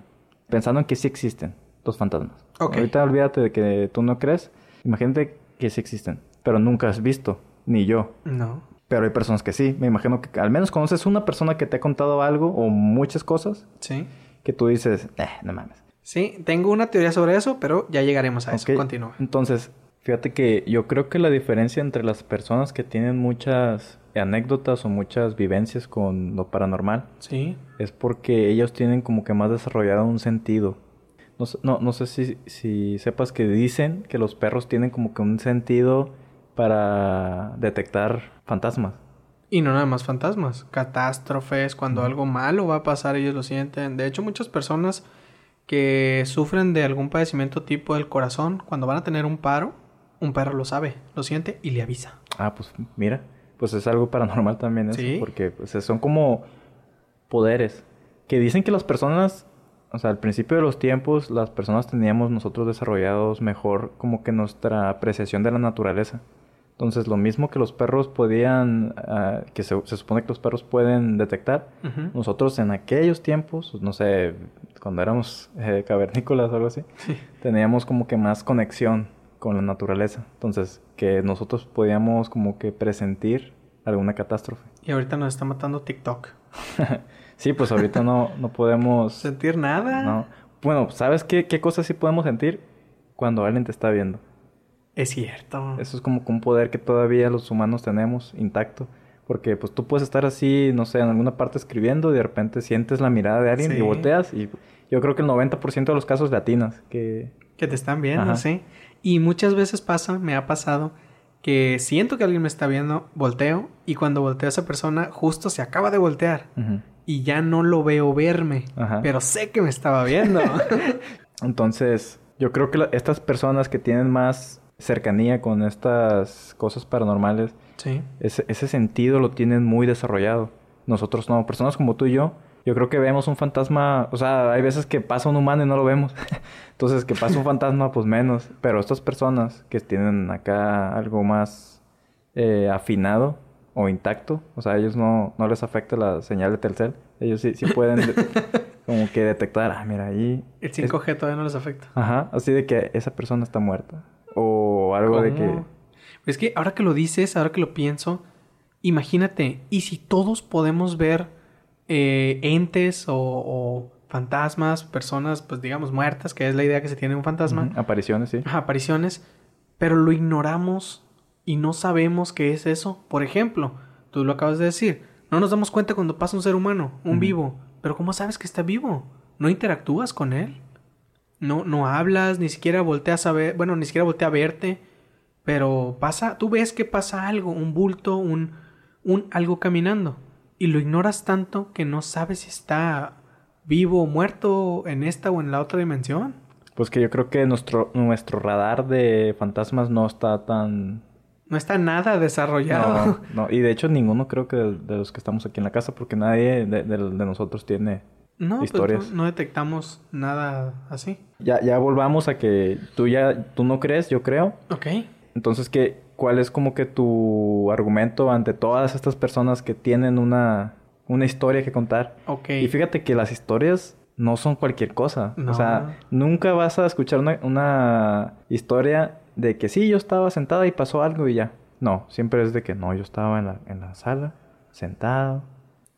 pensando en que sí existen los fantasmas. Ahorita olvídate de que tú no crees. Imagínate que sí existen, pero nunca has visto, ni yo.
No.
Pero hay personas que sí. Me imagino que al menos conoces una persona que te ha contado algo o muchas cosas.
Sí.
Que tú dices, eh, no mames.
Sí, tengo una teoría sobre eso, pero ya llegaremos a eso. Continúa.
Entonces, fíjate que yo creo que la diferencia entre las personas que tienen muchas anécdotas o muchas vivencias con lo paranormal.
Sí.
Es porque ellos tienen como que más desarrollado un sentido. No, no, no sé si, si sepas que dicen que los perros tienen como que un sentido para detectar fantasmas.
Y no nada más fantasmas, catástrofes, cuando algo malo va a pasar, ellos lo sienten. De hecho, muchas personas que sufren de algún padecimiento tipo del corazón, cuando van a tener un paro, un perro lo sabe, lo siente y le avisa.
Ah, pues mira pues es algo paranormal también eso, porque pues, son como poderes que dicen que las personas, o sea, al principio de los tiempos, las personas teníamos nosotros desarrollados mejor como que nuestra apreciación de la naturaleza. Entonces, lo mismo que los perros podían, ah, que se, supone que los perros pueden detectar, nosotros en aquellos tiempos, no sé, cuando éramos eh, cavernícolas o algo así, teníamos como que más conexión con la naturaleza. Entonces, que nosotros podíamos como que presentir alguna catástrofe.
Y ahorita nos está matando TikTok.
sí, pues ahorita no, no podemos...
¿Sentir nada?
No. Bueno, ¿sabes qué, qué cosas sí podemos sentir? Cuando alguien te está viendo.
Es cierto.
Eso es como un poder que todavía los humanos tenemos intacto. Porque pues tú puedes estar así, no sé, en alguna parte escribiendo y de repente sientes la mirada de alguien y volteas y yo creo que el 90% de los casos latinas que...
Que te están viendo, sí. Y muchas veces pasa, me ha pasado, que siento que alguien me está viendo, volteo y cuando volteo a esa persona justo se acaba de voltear y ya no lo veo verme, pero sé que me estaba viendo.
Entonces, yo creo que estas personas que tienen más cercanía con estas cosas paranormales, ese, ese sentido lo tienen muy desarrollado. Nosotros no, personas como tú y yo, yo creo que vemos un fantasma, o sea, hay veces que pasa un humano y no lo vemos. Entonces, que pasa un fantasma, pues menos. Pero estas personas que tienen acá algo más eh, afinado o intacto, o sea, ellos no, no les afecta la señal de Telcel. Ellos sí, sí pueden como que detectar, ah, mira, ahí...
El 5G todavía no les afecta.
Ajá, así de que esa persona está muerta. O algo de que...
Es que ahora que lo dices, ahora que lo pienso, imagínate, ¿y si todos podemos ver eh, entes o, fantasmas, personas, pues digamos, muertas, que es la idea que se tiene un fantasma.
Apariciones, sí.
apariciones, pero lo ignoramos y no sabemos qué es eso. Por ejemplo, tú lo acabas de decir, no nos damos cuenta cuando pasa un ser humano, un vivo, pero ¿cómo sabes que está vivo? ¿No interactúas con él? No, no hablas, ni siquiera volteas a ver, bueno, ni siquiera voltea a verte, pero pasa, tú ves que pasa algo, un bulto, un, un algo caminando y lo ignoras tanto que no sabes si está vivo o muerto en esta o en la otra dimensión.
Pues que yo creo que nuestro, nuestro radar de fantasmas no está tan...
No está nada desarrollado.
No, y de hecho ninguno creo que de, los que estamos aquí en la casa, porque nadie de, nosotros tiene no, pues historias.
no, detectamos nada así.
Ya, ya volvamos a que tú ya, tú no crees, yo creo.
Ok.
Entonces, ¿qué, ¿cuál es como que tu argumento ante todas estas personas que tienen una, una historia que contar?
Ok.
Y fíjate que las historias no son cualquier cosa. O sea, nunca vas a escuchar una, una historia de que sí, yo estaba sentada y pasó algo y ya. No, siempre es de que no, yo estaba en la, en la sala, sentado,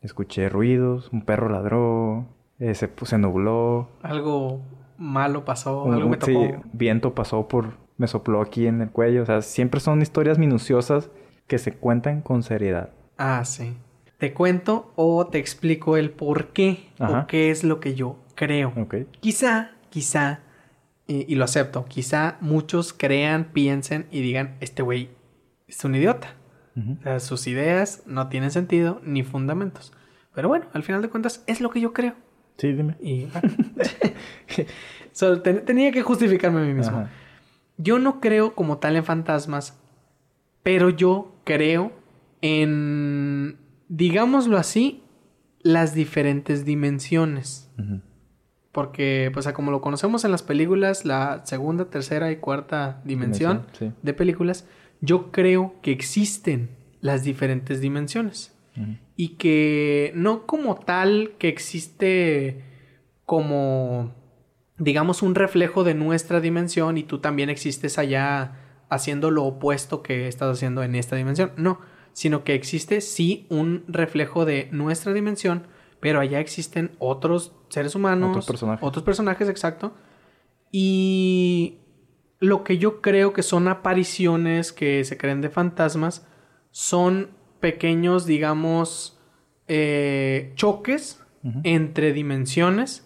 escuché ruidos, un perro ladró, eh, se, se nubló.
Algo malo pasó, algo me tocó. Sí,
viento pasó por, me sopló aquí en el cuello. O sea, siempre son historias minuciosas que se cuentan con seriedad.
Ah, sí. Te cuento o te explico el por qué o qué es lo que yo creo. Quizá, quizá, y, lo acepto, quizá muchos crean, piensen y digan, este güey es un idiota. O sea, sus ideas no tienen sentido ni fundamentos. Pero bueno, al final de cuentas es lo que yo creo.
Sí, dime.
Y tenía que justificarme a mí mismo. Yo no creo como tal en fantasmas, pero yo creo en, digámoslo así, las diferentes dimensiones. Porque, pues, como lo conocemos en las películas, la segunda, tercera y cuarta dimensión, de películas, yo creo que existen las diferentes dimensiones. Y que no como tal que existe como, digamos, un reflejo de nuestra dimensión y tú también existes allá haciendo lo opuesto que estás haciendo en esta dimensión. No, sino que existe sí un reflejo de nuestra dimensión, pero allá existen otros seres humanos, otros personajes, otros personajes exacto. Y lo que yo creo que son apariciones que se creen de fantasmas son pequeños, digamos, eh, choques entre dimensiones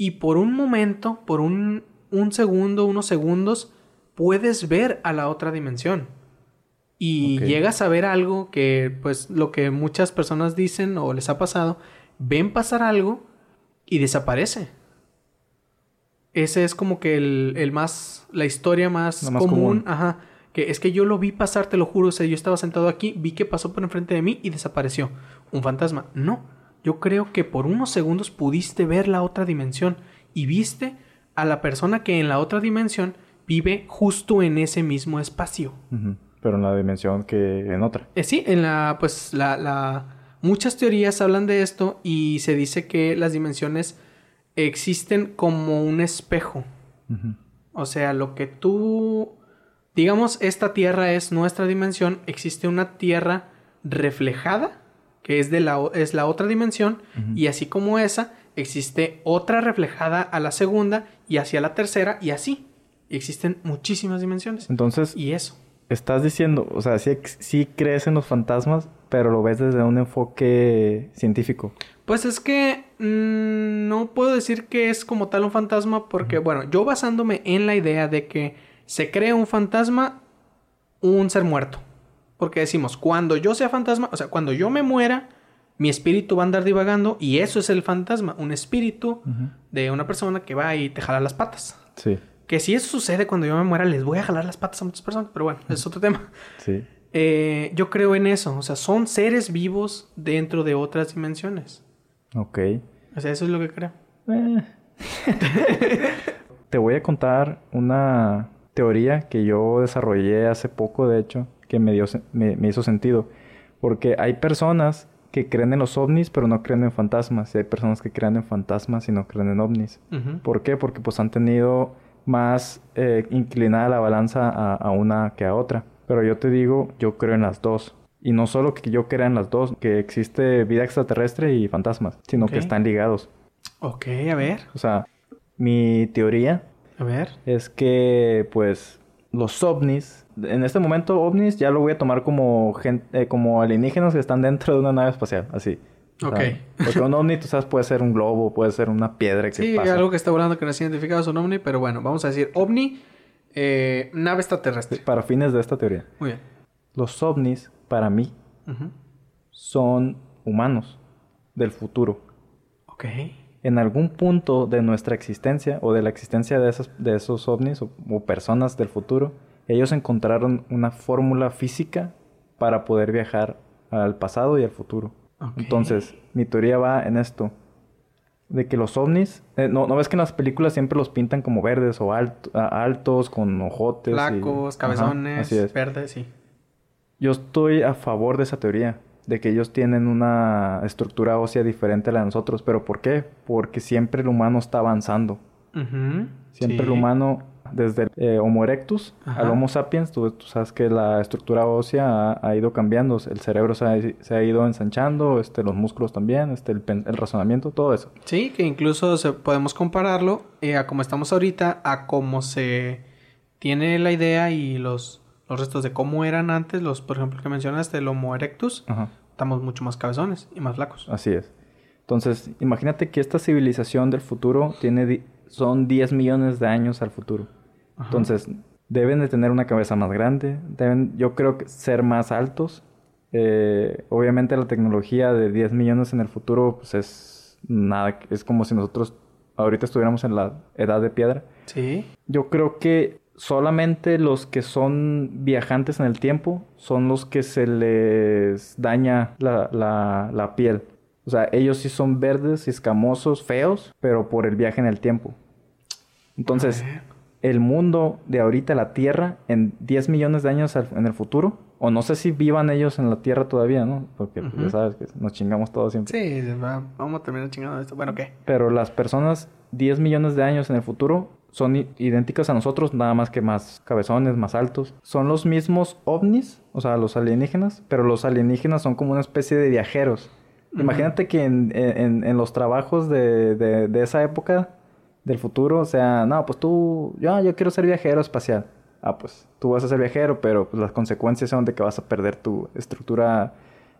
y por un momento, por un, un segundo, unos segundos, puedes ver a la otra dimensión. Y llegas a ver algo que, pues, lo que muchas personas dicen o les ha pasado, ven pasar algo y desaparece. Ese es como que el, el más, la historia más, común, Ajá. Que es que yo lo vi pasar, te lo juro. O sea, yo estaba sentado aquí, vi que pasó por enfrente de mí y desapareció. Un fantasma. No. Yo creo que por unos segundos pudiste ver la otra dimensión y viste a la persona que en la otra dimensión vive justo en ese mismo espacio.
Pero en la dimensión que en otra.
Eh, sí, en la, pues, la, la... Muchas teorías hablan de esto y se dice que las dimensiones existen como un espejo. O sea, lo que tú... Digamos, esta tierra es nuestra dimensión, existe una tierra reflejada, que es, de la, es la otra dimensión, y así como esa, existe otra reflejada a la segunda y hacia la tercera, y así. Y existen muchísimas dimensiones.
Entonces,
y eso.
Estás diciendo, o sea, sí, crees en los fantasmas, pero lo ves desde un enfoque científico.
Pues es que mm, no puedo decir que es como tal un fantasma porque, bueno, yo basándome en la idea de que se crea un fantasma, un ser muerto. Porque decimos, cuando yo sea fantasma, o sea, cuando yo me muera, mi espíritu va a andar divagando y eso es el fantasma, un espíritu de una persona que va y te jala las patas.
Sí.
Que si eso sucede cuando yo me muera, les voy a jalar las patas a muchas personas, pero bueno, es otro tema.
Sí.
Eh, yo creo en eso, o sea, son seres vivos dentro de otras dimensiones.
Ok.
O sea, eso es lo que creo. Eh.
Te voy a contar una teoría que yo desarrollé hace poco, de hecho, que me, dio, me, hizo sentido. Porque hay personas que creen en los ovnis, pero no creen en fantasmas. Y hay personas que creen en fantasmas y no creen en ovnis. ¿Por qué? Porque pues han tenido más eh, inclinada la balanza a, una que a otra. Pero yo te digo, yo creo en las dos. Y no solo que yo crea en las dos, que existe vida extraterrestre y fantasmas, sino que están ligados.
Ok, a ver.
O sea, mi teoría
a ver.
es que, pues, los ovnis, en este momento ovnis ya lo voy a tomar como, gente, eh, como alienígenas que están dentro de una nave espacial, así.
Ok.
Porque un ovni, tú sabes, puede ser un globo, puede ser una piedra que
sí, algo que está volando que no es identificado es un ovni, pero bueno, vamos a decir ovni, eh, nave extraterrestre.
Para fines de esta teoría.
Muy bien.
Los ovnis, para mí, son humanos del futuro.
Ok.
En algún punto de nuestra existencia o de la existencia de esos, de esos ovnis o, o personas del futuro, ellos encontraron una fórmula física para poder viajar al pasado y al futuro. Entonces, mi teoría va en esto. De que los ovnis... Eh, no, ¿No ves que en las películas siempre los pintan como verdes o altos, con ojotes?
Flacos, cabezones, verdes, sí.
Yo estoy a favor de esa teoría. De que ellos tienen una estructura ósea diferente a la de nosotros. ¿Pero por qué? Porque siempre el humano está avanzando. Siempre el humano desde el eh, Homo erectus al Homo sapiens, tú, sabes que la estructura ósea ha, ido cambiando, el cerebro se ha, ido ensanchando, este, los músculos también, este, el, razonamiento, todo eso.
Sí, que incluso podemos compararlo eh, a cómo estamos ahorita, a cómo se tiene la idea y los, los restos de cómo eran antes, los, por ejemplo, que mencionaste, el Homo erectus, estamos mucho más cabezones y más flacos.
Así es. Entonces, imagínate que esta civilización del futuro tiene son 10 millones de años al futuro. Entonces, deben de tener una cabeza más grande, deben, yo creo que ser más altos. Eh, obviamente la tecnología de 10 millones en el futuro, pues es nada, es como si nosotros ahorita estuviéramos en la edad de piedra.
Sí.
Yo creo que solamente los que son viajantes en el tiempo son los que se les daña la, la, la piel. O sea, ellos sí son verdes, escamosos, feos, pero por el viaje en el tiempo. Entonces, el mundo de ahorita, la Tierra, en 10 millones de años en el futuro, o no sé si vivan ellos en la Tierra todavía, ¿no? Porque pues, ya sabes que nos chingamos todos siempre.
Sí, vamos a terminar chingando esto. Bueno, ¿qué?
Pero las personas 10 millones de años en el futuro son idénticas a nosotros, nada más que más cabezones, más altos. Son los mismos ovnis, o sea, los alienígenas, pero los alienígenas son como una especie de viajeros. Imagínate que en, en, en, los trabajos de, de, de, esa época del futuro, o sea, no, pues tú, yo, yo quiero ser viajero espacial. Ah, pues tú vas a ser viajero, pero pues, las consecuencias son de que vas a perder tu estructura,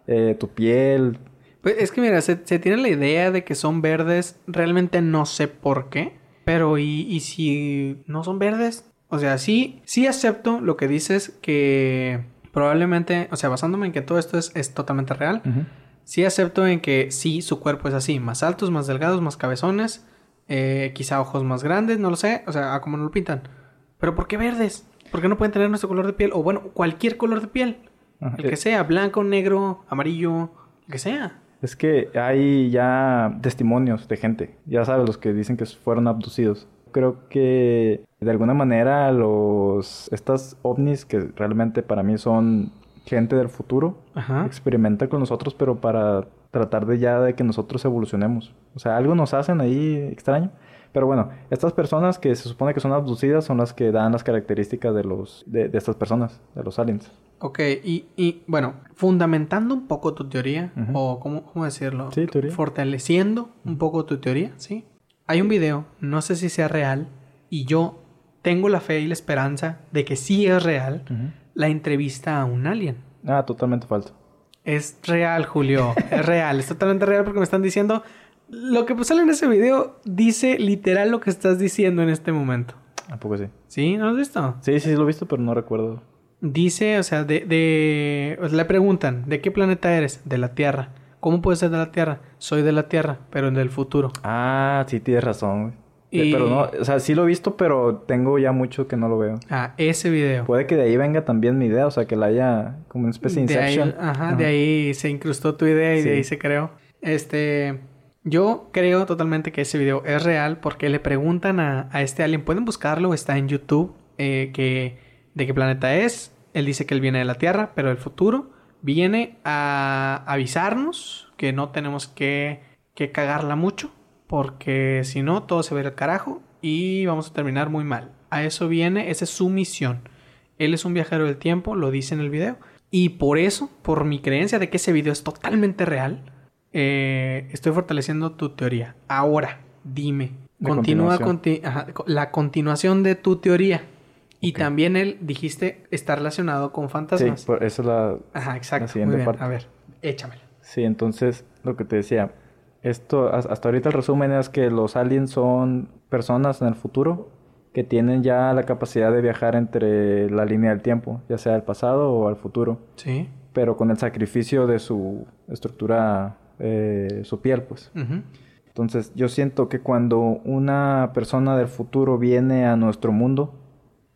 eh, tu piel.
Pues es que mira, se, se, tiene la idea de que son verdes, realmente no sé por qué, pero ¿y, y si no son verdes? O sea, sí, sí acepto lo que dices que probablemente, o sea, basándome en que todo esto es, es totalmente real. Sí acepto en que sí, su cuerpo es así, más altos, más delgados, más cabezones, eh, quizá ojos más grandes, no lo sé, o sea, como no lo pintan. Pero ¿por qué verdes? ¿Por qué no pueden tener nuestro color de piel? O bueno, cualquier color de piel. El que sea, blanco, negro, amarillo, el que sea.
Es que hay ya testimonios de gente, ya sabes, los que dicen que fueron abducidos. Creo que de alguna manera los estas ovnis que realmente para mí son gente del futuro experimenta con nosotros, pero para tratar de ya de que nosotros evolucionemos. O sea, algo nos hacen ahí extraño. Pero bueno, estas personas que se supone que son abducidas son las que dan las características de los de, estas personas, de los aliens.
Ok, y, y bueno, fundamentando un poco tu teoría, o cómo, cómo decirlo,
sí, teoría.
fortaleciendo un poco tu teoría, ¿sí? Hay un video, no sé si sea real, y yo tengo la fe y la esperanza de que sí es real, la entrevista a un alien.
Ah, totalmente falso.
Es real, Julio. es real. Es totalmente real porque me están diciendo. Lo que sale en ese video dice literal lo que estás diciendo en este momento.
¿A poco sí?
¿Sí? ¿No lo has visto?
Sí, sí, lo he visto, pero no recuerdo.
Dice, o sea, de, de... le preguntan, ¿de qué planeta eres? De la Tierra. ¿Cómo puedes ser de la Tierra? Soy de la Tierra, pero en el futuro.
Ah, sí, tienes razón. Pero no, o sea, sí lo he visto, pero tengo ya mucho que no lo veo.
Ah, ese video.
Puede que de ahí venga también mi idea, o sea, que la haya como una especie de Inception.
ajá, de ahí se incrustó tu idea y de ahí se creó. Este, yo creo totalmente que ese video es real porque le preguntan a, a este alien, pueden buscarlo, está en YouTube, eh, que de qué planeta es. Él dice que él viene de la Tierra, pero el futuro viene a avisarnos que no tenemos que, que cagarla mucho porque si no, todo se va a ir al carajo y vamos a terminar muy mal. A eso viene, esa es su misión. Él es un viajero del tiempo, lo dice en el video. Y por eso, por mi creencia de que ese video es totalmente real, eh, estoy fortaleciendo tu teoría. Ahora, dime, continúa con la continuación de tu teoría. Y también él, dijiste, está relacionado con fantasmas.
Sí, por eso es la,
Ajá, exacto. Muy bien. A ver, échamelo.
Sí, entonces, lo que te decía, esto, hasta ahorita el resumen es que los aliens son personas en el futuro que tienen ya la capacidad de viajar entre la línea del tiempo, ya sea al pasado o al futuro.
Sí.
Pero con el sacrificio de su estructura, eh, su piel, pues. Entonces, yo siento que cuando una persona del futuro viene a nuestro mundo,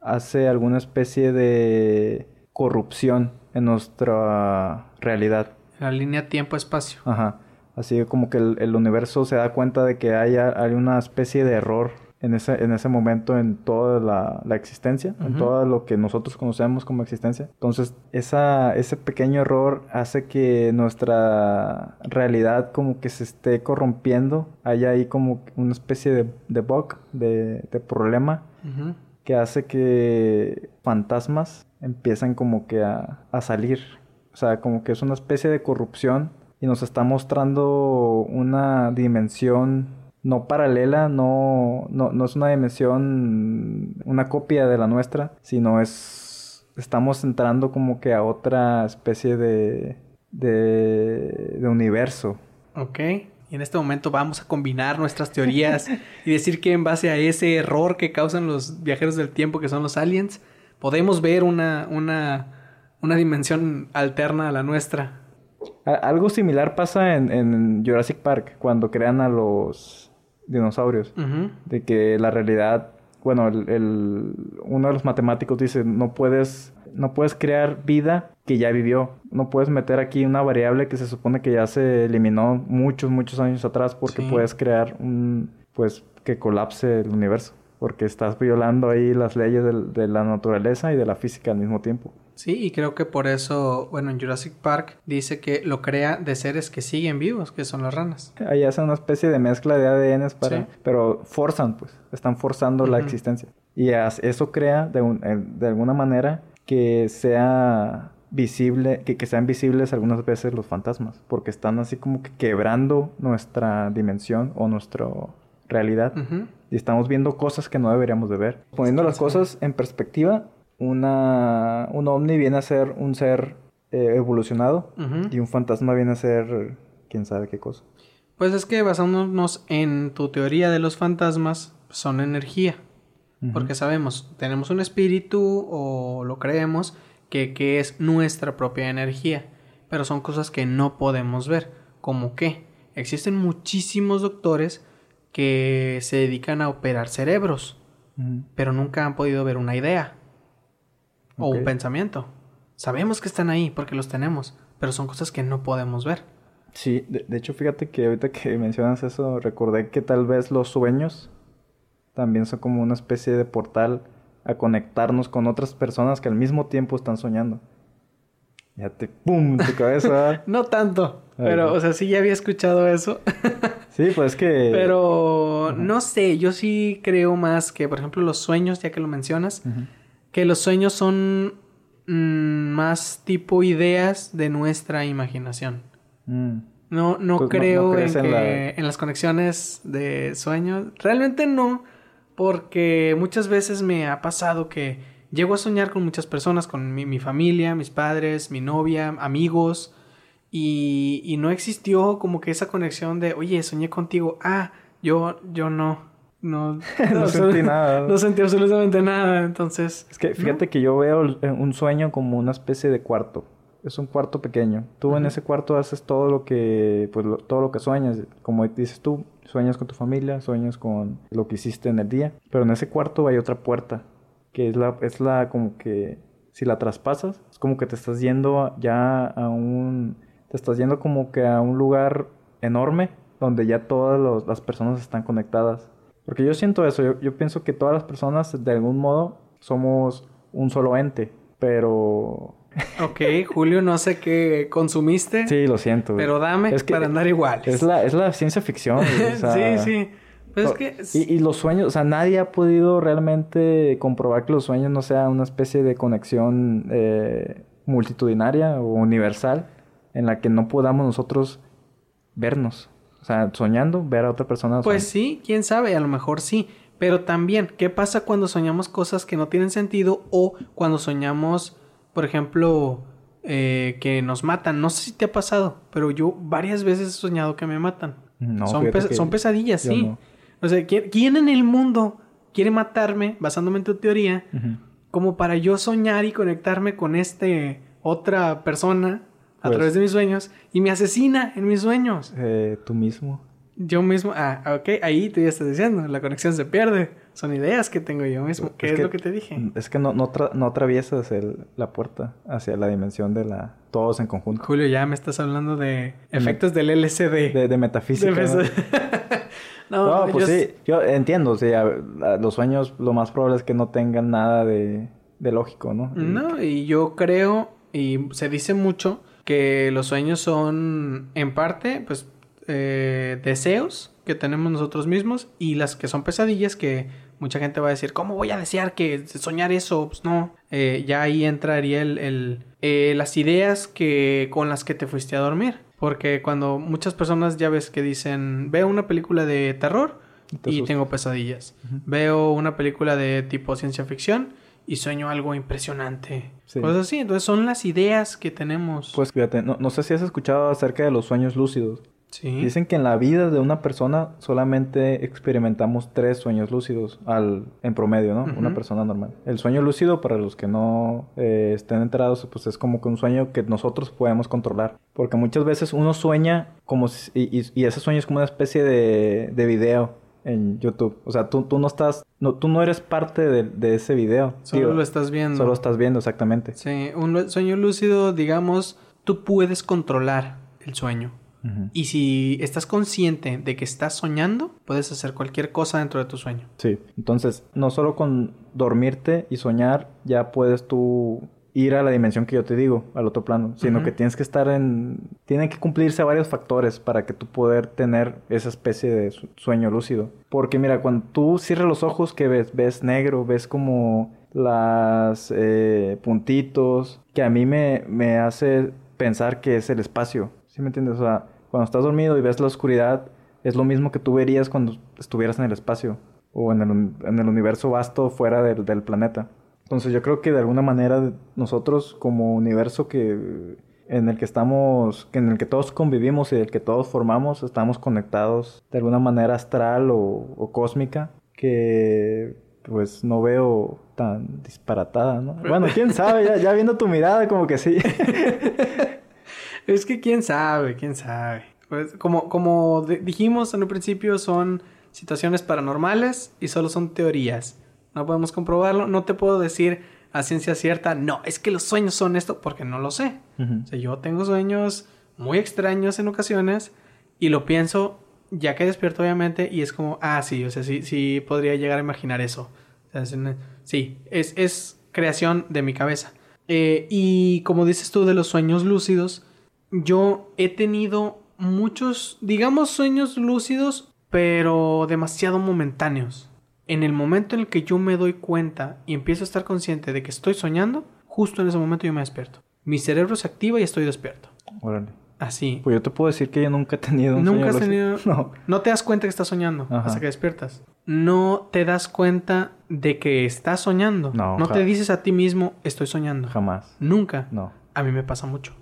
hace alguna especie de corrupción en nuestra realidad.
La línea tiempo-espacio.
Ajá. Así como que el, universo se da cuenta de que hay, hay, una especie de error en ese, en ese momento en toda la, existencia, en todo lo que nosotros conocemos como existencia. Entonces, esa, ese pequeño error hace que nuestra realidad como que se esté corrompiendo. Hay ahí como una especie de, de bug, de, de problema. que hace que fantasmas empiezan como que a, a salir. O sea, como que es una especie de corrupción y nos está mostrando una dimensión no paralela, no, no, no es una dimensión, una copia de la nuestra, sino es, estamos entrando como que a otra especie de, de, de universo.
Ok. Y en este momento vamos a combinar nuestras teorías y decir que en base a ese error que causan los viajeros del tiempo, que son los aliens, podemos ver una, una, una dimensión alterna a la nuestra.
Algo similar pasa en, en Jurassic Park, cuando crean a los dinosaurios. De que la realidad, bueno, el, uno de los matemáticos dice, no puedes, no puedes crear vida que ya vivió. No puedes meter aquí una variable que se supone que ya se eliminó muchos, muchos años atrás porque puedes crear un, pues, que colapse el universo. Porque estás violando ahí las leyes de la naturaleza y de la física al mismo tiempo.
Sí, y creo que por eso, bueno, en Jurassic Park dice que lo crea de seres que siguen vivos, que son las ranas.
Ahí hacen una especie de mezcla de ADN para... Pero forzan, pues, están forzando la existencia. Y eso crea de, eh, de alguna manera que sea visible, que, que, sean visibles algunas veces los fantasmas, porque están así como que quebrando nuestra dimensión o nuestra realidad. Y estamos viendo cosas que no deberíamos de ver. Poniendo las cosas en perspectiva, una, un ovni viene a ser un ser eh, evolucionado y un fantasma viene a ser quién sabe qué cosa.
Pues es que basándonos en tu teoría de los fantasmas, son energía. Porque sabemos, tenemos un espíritu o lo creemos que, que, es nuestra propia energía. Pero son cosas que no podemos ver. ¿Como qué? Existen muchísimos doctores que se dedican a operar cerebros. Pero nunca han podido ver una idea o un pensamiento. Sabemos que están ahí porque los tenemos, pero son cosas que no podemos ver.
Sí, de, hecho fíjate que ahorita que mencionas eso, recordé que tal vez los sueños también son como una especie de portal a conectarnos con otras personas que al mismo tiempo están soñando. Ya te pum tu cabeza.
no tanto, pero o sea, sí ya había escuchado eso.
sí, pues que
Pero no sé, yo sí creo más que por ejemplo los sueños, ya que lo mencionas, que los sueños son mm, más tipo ideas de nuestra imaginación. Mm. No, no pues creo en, que, en las conexiones de sueños. Realmente no, porque muchas veces me ha pasado que llego a soñar con muchas personas, con mi, familia, mis padres, mi novia, amigos, y, y, no existió como que esa conexión de, oye, soñé contigo, ah, yo, yo no. No, no, sentí nada. No sentí absolutamente nada, entonces...
Es que fíjate que yo veo un sueño como una especie de cuarto. Es un cuarto pequeño. Tú en ese cuarto haces todo lo que, pues todo lo que sueñas. Como dices tú, sueñas con tu familia, sueñas con lo que hiciste en el día. Pero en ese cuarto hay otra puerta. Que es la, es la como que, si la traspasas, es como que te estás yendo ya a un, te estás yendo como que a un lugar enorme donde ya todas las personas están conectadas porque yo siento eso, yo, pienso que todas las personas de algún modo somos un solo ente, pero...
Ok, Julio, no sé qué consumiste.
Sí, lo siento.
Pero dame para andar igual.
Es la, es la ciencia ficción.
sí, sí. Pues es
que... Y, y, los sueños, o sea, nadie ha podido realmente comprobar que los sueños no sean una especie de conexión eh, multitudinaria o universal en la que no podamos nosotros vernos. O sea, soñando, ver a otra persona.
Pues sí, quién sabe, a lo mejor sí. Pero también, ¿qué pasa cuando soñamos cosas que no tienen sentido o cuando soñamos, por ejemplo, eh, que nos matan? No sé si te ha pasado, pero yo varias veces he soñado que me matan. No, son, son pesadillas, sí. O sea, ¿quién, en el mundo quiere matarme, basándome en tu teoría, como para yo soñar y conectarme con este otra persona a pues través de mis sueños y me asesina en mis sueños.
Eh, tú mismo.
Yo mismo, ah, ok, ahí tú ya estás diciendo, la conexión se pierde. Son ideas que tengo yo mismo. ¿Qué es, lo que te dije?
Es que no, no, no atraviesas el, la puerta hacia la dimensión de la... Todos en conjunto.
Julio, ya me estás hablando de efectos del LCD.
De, metafísica. ¿no? pues sí, yo entiendo. O sea, los sueños lo más probable es que no tengan nada de, de lógico, ¿no?
No, y yo creo, y se dice mucho que los sueños son en parte pues eh, deseos que tenemos nosotros mismos y las que son pesadillas que Mucha gente va a decir, ¿cómo voy a desear que soñar eso? Pues no, eh, ya ahí entraría el, eh, las ideas que, con las que te fuiste a dormir. Porque cuando muchas personas ya ves que dicen, veo una película de terror y tengo pesadillas. Veo una película de tipo ciencia ficción y sueño algo impresionante. Cosas así. Entonces son las ideas que tenemos.
Pues fíjate, no, no sé si has escuchado acerca de los sueños lúcidos. Dicen que en la vida de una persona solamente experimentamos tres sueños lúcidos al, en promedio, ¿no? Una persona normal. El sueño lúcido, para los que no eh, estén enterados, pues es como que un sueño que nosotros podemos controlar. Porque muchas veces uno sueña como si, y, ese sueño es como una especie de, de video en YouTube. O sea, tú, tú no estás, no, tú no eres parte de, ese video.
Solo lo estás viendo.
Solo estás viendo, exactamente.
Sí, un sueño lúcido, digamos, tú puedes controlar el sueño. Y si estás consciente de que estás soñando, puedes hacer cualquier cosa dentro de tu sueño.
Sí, entonces no solo con dormirte y soñar ya puedes tú ir a la dimensión que yo te digo, al otro plano, sino que tienes que estar en... Tienen que cumplirse varios factores para que tú poder tener esa especie de sueño lúcido. Porque mira, cuando tú cierras los ojos, ¿qué ves? Ves negro, ves como las eh, puntitos, que a mí me, me hace pensar que es el espacio. ¿Sí me entiendes? O sea, cuando estás dormido y ves la oscuridad, es lo mismo que tú verías cuando estuvieras en el espacio o en el, en el universo vasto fuera del, del, planeta. Entonces yo creo que de alguna manera nosotros como universo que en el que estamos, en el que todos convivimos y del que todos formamos, estamos conectados de alguna manera astral o, o cósmica que pues no veo tan disparatada, ¿no? Bueno, quién sabe, ya, ya viendo tu mirada como que sí.
Es que quién sabe, quién sabe. Pues como, como dijimos en un principio, son situaciones paranormales y solo son teorías. No podemos comprobarlo. No te puedo decir a ciencia cierta, no, es que los sueños son esto, porque no lo sé. O sea, yo tengo sueños muy extraños en ocasiones y lo pienso ya que despierto, obviamente, y es como, ah, sí, o sea, sí, sí podría llegar a imaginar eso. O sea, sí, es, es creación de mi cabeza. Eh, y como dices tú de los sueños lúcidos, yo he tenido muchos, digamos, sueños lúcidos, pero demasiado momentáneos. En el momento en el que yo me doy cuenta y empiezo a estar consciente de que estoy soñando, justo en ese momento yo me despierto. Mi cerebro se activa y estoy despierto.
Órale.
Así.
Pues yo te puedo decir que yo nunca he tenido un
Nunca has tenido. No. no te das cuenta que estás soñando hasta que despiertas. No te das cuenta de que estás soñando. No. No te dices a ti mismo, estoy soñando.
Jamás.
Nunca.
No.
A mí me pasa mucho.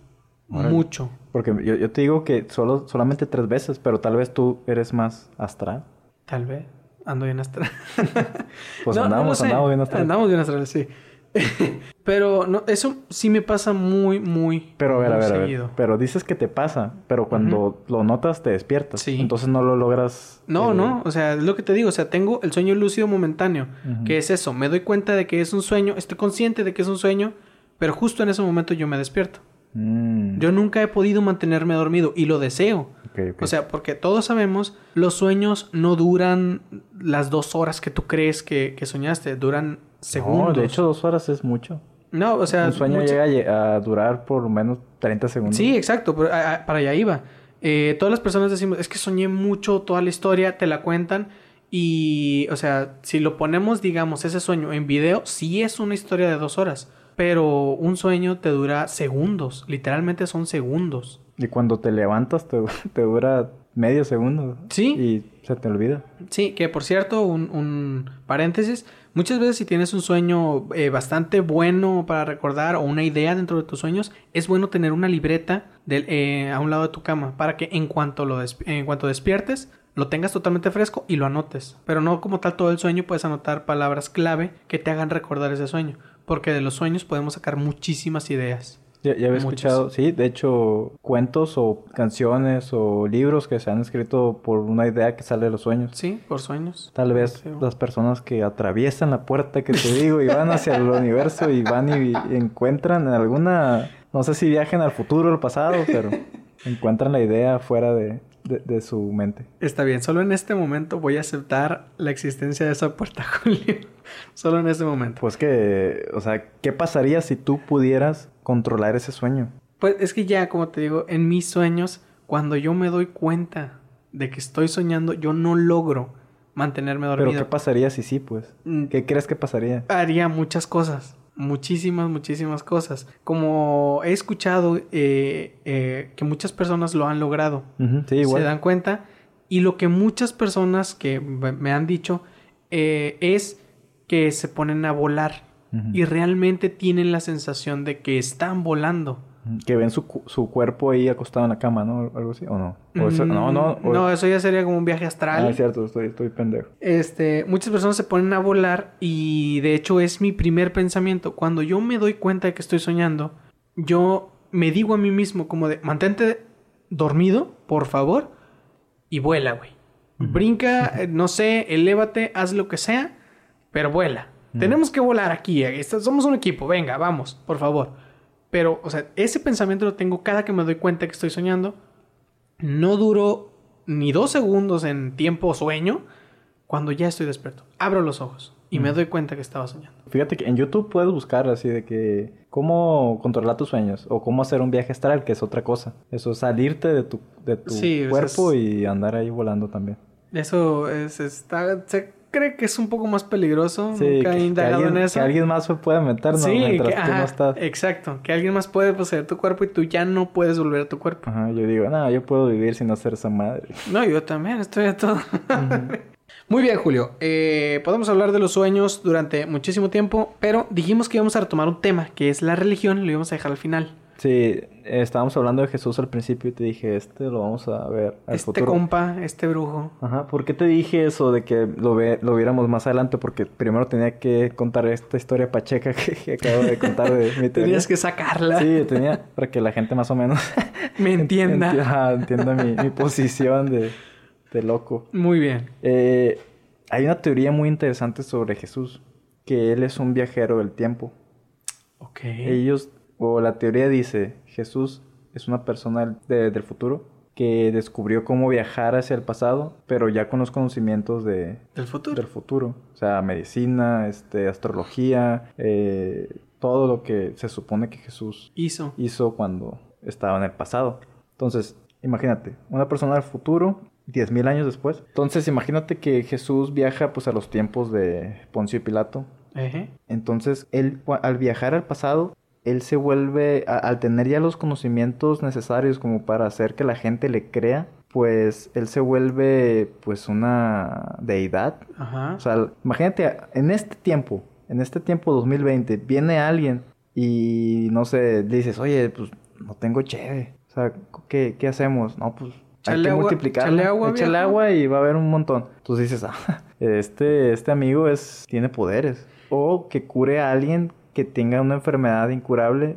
Mucho.
Porque yo, te digo que solo, solamente tres veces, pero tal vez tú eres más astral.
Tal vez. Ando bien astral.
pues andamos, andamos bien astral.
Andamos bien astral, sí. pero no, eso sí me pasa muy, muy,
pero, a ver, a ver, seguido. Pero dices que te pasa, pero cuando lo notas te despiertas. Sí. Entonces no lo logras.
No, eh, no. O sea, es lo que te digo. O sea, tengo el sueño lúcido momentáneo. Que es eso. Me doy cuenta de que es un sueño. Estoy consciente de que es un sueño. Pero justo en ese momento yo me despierto. Mm. Yo nunca he podido mantenerme dormido y lo deseo. O sea, porque todos sabemos, los sueños no duran las dos horas que tú crees que, soñaste, duran segundos.
No, de hecho, dos horas es mucho.
No, o sea...
Un sueño llega a durar por menos 30 segundos.
Sí, exacto, para allá iba. Eh, todas las personas decimos, es que soñé mucho toda la historia, te la cuentan. Y, o sea, si lo ponemos, digamos, ese sueño en video, sí es una historia de dos horas. Pero un sueño te dura segundos, literalmente son segundos.
Y cuando te levantas te, dura medio segundo.
Sí.
Y se te olvida.
Sí, que por cierto, un, paréntesis, muchas veces si tienes un sueño eh, bastante bueno para recordar o una idea dentro de tus sueños, es bueno tener una libreta eh, a un lado de tu cama para que en cuanto, lo en cuanto despiertes lo tengas totalmente fresco y lo anotes. Pero no como tal todo el sueño, puedes anotar palabras clave que te hagan recordar ese sueño. Porque de los sueños podemos sacar muchísimas ideas.
Ya, ya había escuchado, sí, de hecho, cuentos o canciones o libros que se han escrito por una idea que sale de los sueños.
Sí, por sueños.
Tal vez las personas que atraviesan la puerta que te digo y van hacia el universo y van y, encuentran alguna, no sé si viajen al futuro o al pasado, pero encuentran la idea fuera de, de, su mente.
Está bien, solo en este momento voy a aceptar la existencia de esa puerta, Julio. solo en este momento.
Pues que, o sea, ¿qué pasaría si tú pudieras controlar ese sueño?
Pues es que ya, como te digo, en mis sueños, cuando yo me doy cuenta de que estoy soñando, yo no logro mantenerme dormido.
Pero ¿qué pasaría si sí, pues? Mm. ¿Qué crees que pasaría?
Haría muchas cosas. Muchísimas, muchísimas cosas. Como he escuchado eh, eh, que muchas personas lo han logrado. sí, igual. Se dan cuenta. Y lo que muchas personas que me han dicho eh, es que se ponen a volar. Y realmente tienen la sensación de que están volando.
Que ven su, su, cuerpo ahí acostado en la cama, ¿no? Algo así, ¿o no?
eso, no, no. Mm, no, eso ya sería como un viaje astral.
Ah, es cierto, estoy, estoy pendejo.
Este, muchas personas se ponen a volar y de hecho es mi primer pensamiento. Cuando yo me doy cuenta de que estoy soñando, yo me digo a mí mismo como de, mantente dormido, por favor, y vuela, güey. Brinca, eh, no sé, elévate, haz lo que sea, pero vuela. Tenemos que volar aquí, eh, somos un equipo, venga, vamos, por favor. Pero, o sea, ese pensamiento lo tengo cada que me doy cuenta que estoy soñando. No duró ni dos segundos en tiempo sueño cuando ya estoy despierto. Abro los ojos y me doy cuenta que estaba soñando.
Fíjate que en YouTube puedes buscar así de que cómo controlar tus sueños o cómo hacer un viaje astral, que es otra cosa. Eso, salirte de tu, de tu cuerpo y andar ahí volando también.
Eso es, está, cree que es un poco más peligroso. Sí, Nunca he indagado
en
eso.
Que alguien más se puede meter, ¿no? Sí, Mientras
tú no estás. Exacto. Que alguien más puede poseer tu cuerpo y tú ya no puedes volver a tu cuerpo.
Ajá, yo digo, no, yo puedo vivir sin hacer esa madre.
No, yo también, estoy a todo. Muy bien, Julio. Eh, podemos hablar de los sueños durante muchísimo tiempo, pero dijimos que íbamos a retomar un tema, que es la religión, lo íbamos a dejar al final.
Sí, estábamos hablando de Jesús al principio y te dije, este lo vamos a ver
al este compa, este brujo.
Ajá, ¿por qué te dije eso de que lo, ve, lo viéramos más adelante? Porque primero tenía que contar esta historia pacheca que, acabo de contar de
mi teoría. Tenías que sacarla.
Sí, tenía, para que la gente más o menos...
Me entienda.
entienda mi, mi posición de, de, loco.
Muy bien.
Eh, hay una teoría muy interesante sobre Jesús, que él es un viajero del tiempo.
Ok.
Ellos o la teoría dice, Jesús es una persona del futuro que descubrió cómo viajar hacia el pasado, pero ya con los conocimientos de,
del futuro.
Del futuro. O sea, medicina, este, astrología, eh, todo lo que se supone que Jesús
hizo.
hizo cuando estaba en el pasado. Entonces, imagínate, una persona del futuro, 10.000 años después. Entonces, imagínate que Jesús viaja pues a los tiempos de Poncio y Pilato. Entonces, él al viajar al pasado él se vuelve, al tener ya los conocimientos necesarios como para hacer que la gente le crea, pues él se vuelve pues una deidad. Ajá. O sea, imagínate, en este tiempo, en este tiempo 2020, viene alguien y no sé, dices, oye, pues no tengo cheve. O sea, ¿qué, qué hacemos? No, pues hay que agua, échale agua y va a haber un montón. Entonces dices, ah, este, este amigo es, tiene poderes. O que cure a alguien que tenga una enfermedad incurable,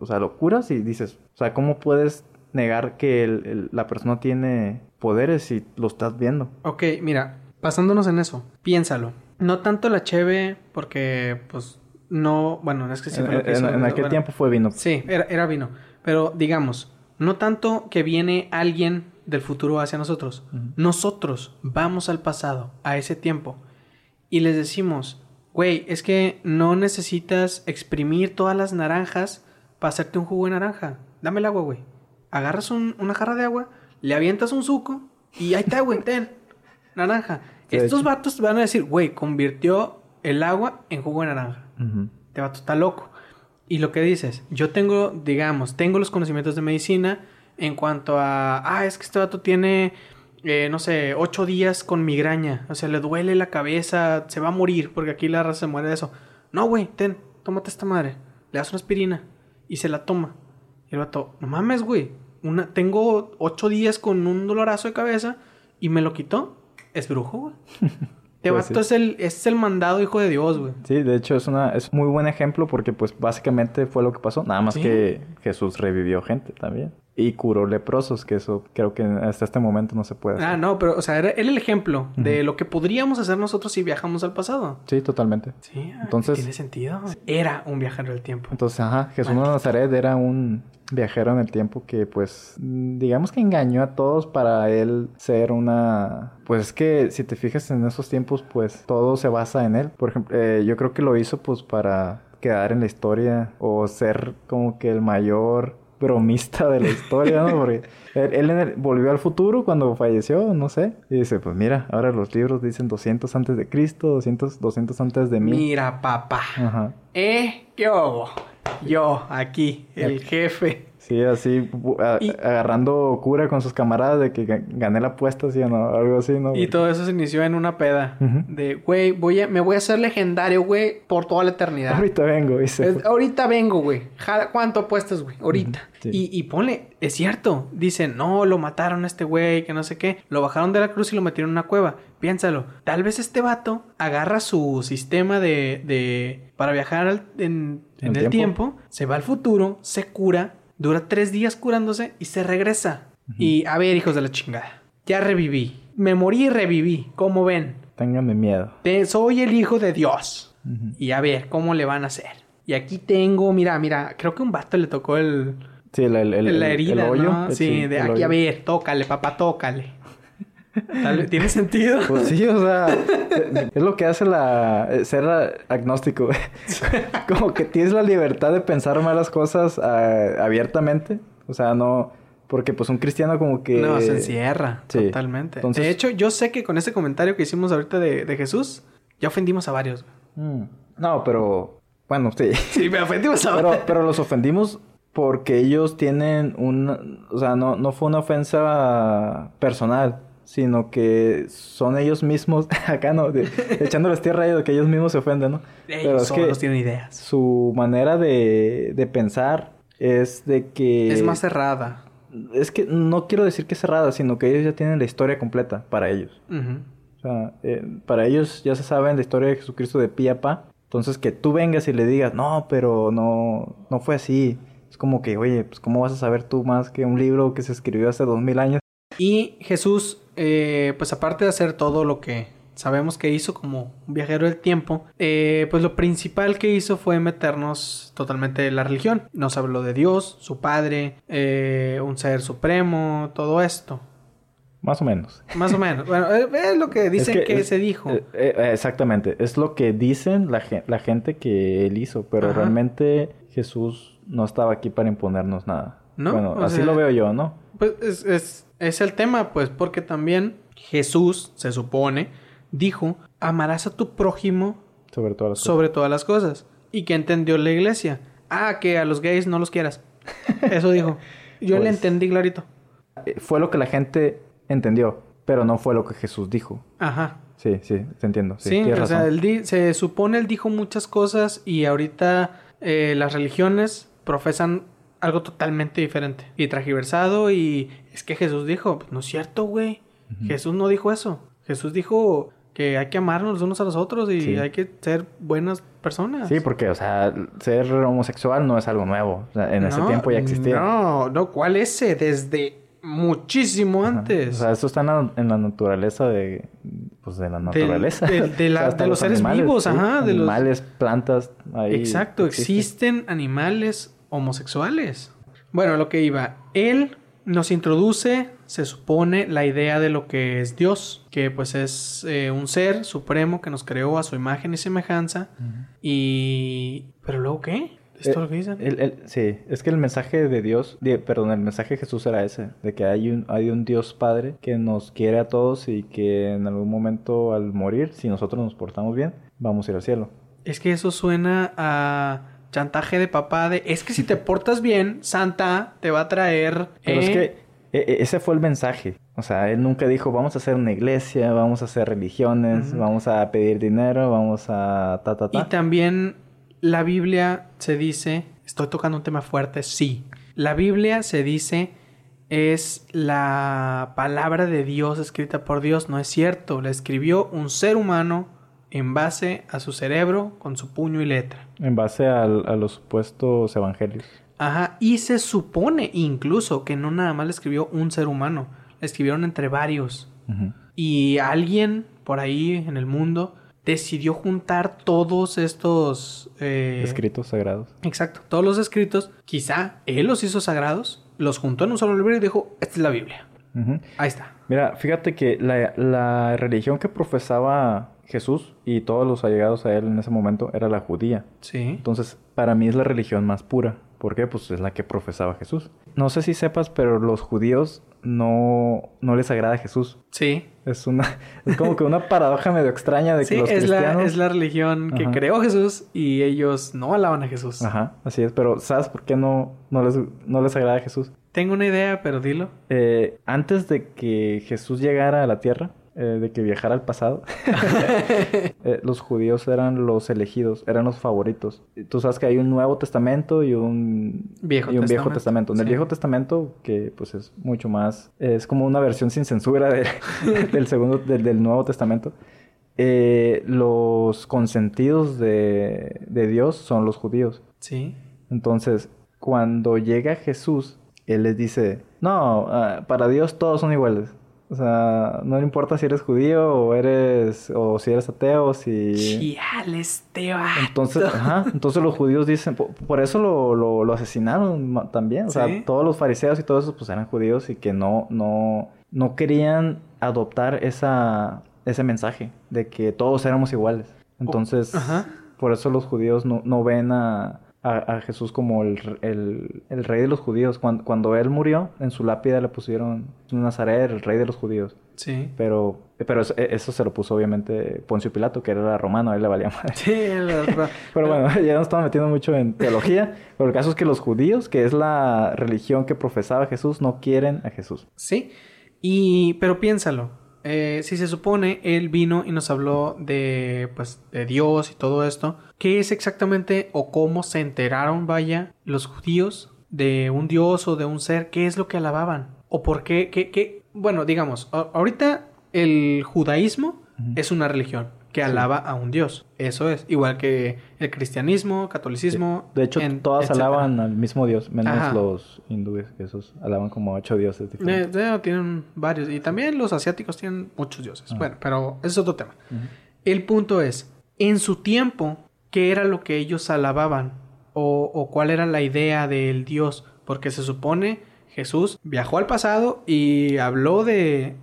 o sea, lo curas y dices, o sea, ¿cómo puedes negar que la persona tiene poderes si lo estás viendo?
Ok, mira, pasándonos en eso, piénsalo. No tanto la cheve, porque, pues, no, bueno, es que siempre
en, en, aquel tiempo fue vino.
Sí, era, era vino. Pero, digamos, no tanto que viene alguien del futuro hacia nosotros. Nosotros vamos al pasado, a ese tiempo, y les decimos, Güey, es que no necesitas exprimir todas las naranjas para hacerte un jugo de naranja. Dame el agua, güey. Agarras una jarra de agua, le avientas un suco y ahí está, güey, ten. Naranja. Estos vatos van a decir, güey, convirtió el agua en jugo de naranja. Este vato está loco. Y lo que dices, yo tengo, digamos, tengo los conocimientos de medicina en cuanto a, ah, es que este vato tiene eh, no sé, ocho días con migraña. O sea, le duele la cabeza, se va a morir, porque aquí la raza se muere de eso. No, güey, ten, tómate esta madre. Le das una aspirina y se la toma. Y el vato, no mames, güey. Una, tengo ocho días con un dolorazo de cabeza y me lo quitó. Es brujo, güey. Este pues vato es, el, es el mandado hijo de Dios, güey.
Sí, de hecho es una es muy buen ejemplo porque pues básicamente fue lo que pasó. Nada más que Jesús revivió gente también. Y curó leprosos, que eso creo que hasta este momento no se puede
hacer. Ah, no, pero, o sea, era el ejemplo de lo que podríamos hacer nosotros si viajamos al pasado.
Sí, totalmente.
Sí, ah, entonces... Tiene sentido. Era un viajero del tiempo.
Entonces, ajá, Jesús de Nazaret era un viajero en el tiempo que, pues, digamos que engañó a todos para él ser una... Pues es que si te fijas en esos tiempos, pues todo se basa en él. Por ejemplo, eh, yo creo que lo hizo, pues, para quedar en la historia o ser como que el mayor bromista de la historia, ¿no? Porque él, volvió al futuro cuando falleció, no sé. Y dice, pues mira, ahora los libros dicen 200 antes de Cristo, 200, 200 antes de mí.
Mira, papá. Ajá. ¿Eh? ¿Qué hago? Yo, aquí, el jefe.
Sí, así agarrando cura con sus camaradas de que gané la apuesta, ¿sí o no? Algo así, ¿no?
Y todo eso se inició en una peda. De, güey, voy a, me voy a hacer legendario, güey, por toda la eternidad.
Ahorita vengo, dice.
ahorita vengo, güey. ¿Cuánto apuestas, güey? Ahorita. y, y ponle, es cierto. Dicen, no, lo mataron a este güey, que no sé qué. Lo bajaron de la cruz y lo metieron en una cueva. Piénsalo. Tal vez este vato agarra su sistema de... de para viajar en, en el tiempo, se va al futuro, se cura Dura tres días curándose y se regresa. Y a ver, hijos de la chingada. Ya reviví. Me morí y reviví. ¿Cómo ven?
Ténganme miedo.
soy el hijo de Dios. Y a ver, ¿cómo le van a hacer? Y aquí tengo, mira, mira, creo que un vato le tocó el...
Sí, el, el,
la herida, ¿no? Sí, de aquí a ver, tócale, papá, tócale. ¿Tiene sentido?
Pues sí, o sea, es lo que hace la ser agnóstico. Como que tienes la libertad de pensar malas cosas ah, abiertamente. O sea, no. Porque pues un cristiano como que...
No, se encierra. Totalmente. De hecho, yo sé que con ese comentario que hicimos ahorita de, Jesús, ya ofendimos a varios.
Mm. No, pero... Bueno, sí.
Sí, me ofendimos a
varios. Pero, pero los ofendimos porque ellos tienen un... O sea, no, no fue una ofensa personal sino que son ellos mismos, acá no, echándoles tierra ellos, que ellos mismos se ofenden, ¿no?
Pero es que tienen ideas.
Su manera de, de pensar es de que...
Es más cerrada.
Es que no quiero decir que es cerrada, sino que ellos ya tienen la historia completa para ellos. O sea, eh, para ellos ya se saben la historia de Jesucristo de pie a pa. Entonces que tú vengas y le digas, no, pero no, no fue así. Es como que, oye, pues ¿cómo vas a saber tú más que un libro que se escribió hace dos mil años?
Y Jesús, eh, pues aparte de hacer todo lo que sabemos que hizo como un viajero del tiempo, eh, pues lo principal que hizo fue meternos totalmente en la religión. Nos habló de Dios, su Padre, eh, un ser supremo, todo esto.
Más o menos.
Más o menos. Bueno, es lo que dicen que, se dijo.
exactamente. Es lo que dicen la, la gente que él hizo, pero realmente Jesús no estaba aquí para imponernos nada. ¿No? Bueno, así lo veo yo, ¿no?
Pues es, es, es el tema, pues, porque también Jesús, se supone, dijo, amarás a tu prójimo
sobre todas las
sobre Todas las cosas. ¿Y que entendió la iglesia? Ah, que a los gays no los quieras. Eso dijo. Yo le pues, entendí clarito.
Eh, fue lo que la gente entendió, pero no fue lo que Jesús dijo.
Ajá.
Sí, sí, te entiendo.
Sí, o sea, se supone él dijo muchas cosas y ahorita eh, las religiones profesan algo totalmente diferente y tragiversado y es que Jesús dijo, pues no es cierto, güey. Jesús no dijo eso. Jesús dijo que hay que amarnos los unos a los otros y hay que ser buenas personas.
Sí, porque, o sea, ser homosexual no es algo nuevo. en ese tiempo ya existía.
No, no, ¿cuál ese? Desde muchísimo antes.
O sea, eso está en la, naturaleza de... Pues de la naturaleza.
De, de, los, seres vivos, ajá. De
animales, plantas.
Ahí Exacto, existen animales homosexuales. Bueno, lo que iba. Él nos introduce, se supone, la idea de lo que es Dios, que pues es eh, un ser supremo que nos creó a su imagen y semejanza. Y... ¿Pero luego qué? ¿Esto lo que dicen?
sí, es que el mensaje de Dios, perdón, el mensaje de Jesús era ese, de que hay un, hay un Dios Padre que nos quiere a todos y que en algún momento al morir, si nosotros nos portamos bien, vamos a ir al cielo.
Es que eso suena a chantaje de papá de es que si te portas bien, Santa te va a traer.
Pero es que e, e, ese fue el mensaje. O sea, él nunca dijo vamos a hacer una iglesia, vamos a hacer religiones, vamos a pedir dinero, vamos a ta ta ta.
Y también la Biblia se dice, estoy tocando un tema fuerte, sí. La Biblia se dice es la palabra de Dios escrita por Dios, no es cierto, la escribió un ser humano en base a su cerebro con su puño y letra.
En base a los supuestos evangelios.
Ajá, y se supone incluso que no nada más le escribió un ser humano, le escribieron entre varios. Y alguien por ahí en el mundo decidió juntar todos estos...
Eh, escritos sagrados.
Exacto, todos los escritos, quizá él los hizo sagrados, los juntó en un solo libro y dijo, esta es la Biblia. Ahí está.
Mira, fíjate que la, la religión que profesaba Jesús y todos los allegados a él en ese momento era la judía.
Sí.
Entonces, para mí es la religión más pura, ¿Por qué? Pues es la que profesaba Jesús. No sé si sepas, pero los judíos no, no les agrada a Jesús.
Sí.
Es una es como que una paradoja medio extraña de que los
es
cristianos...
La, es la religión que creó Jesús y ellos no alaban a Jesús.
Ajá, así es. Pero ¿sabes por qué no, no, les, no les agrada a Jesús?
Tengo una idea, pero dilo.
Eh, antes de que Jesús llegara a la tierra, eh, de que viajara al pasado, eh, los judíos eran los elegidos, eran los favoritos. Tú sabes que hay un Nuevo Testamento y un
Viejo,
y un
Testamento.
Viejo Testamento. En el Viejo Testamento, que pues es mucho más, es como una versión sin censura del segundo, del, Nuevo Testamento. Eh, los consentidos de, de Dios son los judíos.
Sí.
Entonces, cuando llega Jesús, Él les dice, no, ah, para Dios todos son iguales. O sea, no importa si eres judío o eres o si eres ateo, si
este
Entonces, ajá, entonces los judíos dicen, por, eso lo, lo, asesinaron también, o sea, todos los fariseos y todos esos pues eran judíos y que no no no querían adoptar esa ese mensaje de que todos éramos iguales. Entonces, por eso los judíos no, no ven a a, Jesús como el, rey de los judíos. Cuando, cuando, él murió, en su lápida le pusieron Nazaret, el rey de los judíos.
Sí.
Pero, pero eso, se lo puso obviamente Poncio Pilato, que era romano, a él le valía más.
Sí,
pero bueno, ya nos estamos metiendo mucho en teología. pero el caso es que los judíos, que es la religión que profesaba Jesús, no quieren a Jesús.
Sí. Y, pero piénsalo. Eh, si se supone él vino y nos habló de pues de Dios y todo esto, ¿qué es exactamente o cómo se enteraron, vaya, los judíos de un Dios o de un ser? ¿Qué es lo que alababan? ¿O por qué? qué, qué? Bueno, digamos, ahorita el judaísmo es una religión que alaba a un dios. Eso es. Igual que el cristianismo, catolicismo.
De hecho, todas alaban al mismo dios, menos los hindúes, que esos alaban como ocho dioses diferentes.
Eh, tienen varios. Y también los asiáticos tienen muchos dioses. Bueno, pero ese es otro tema. El punto es, en su tiempo, ¿qué era lo que ellos alababan? O, o cuál era la idea del dios? Porque se supone Jesús viajó al pasado y habló de,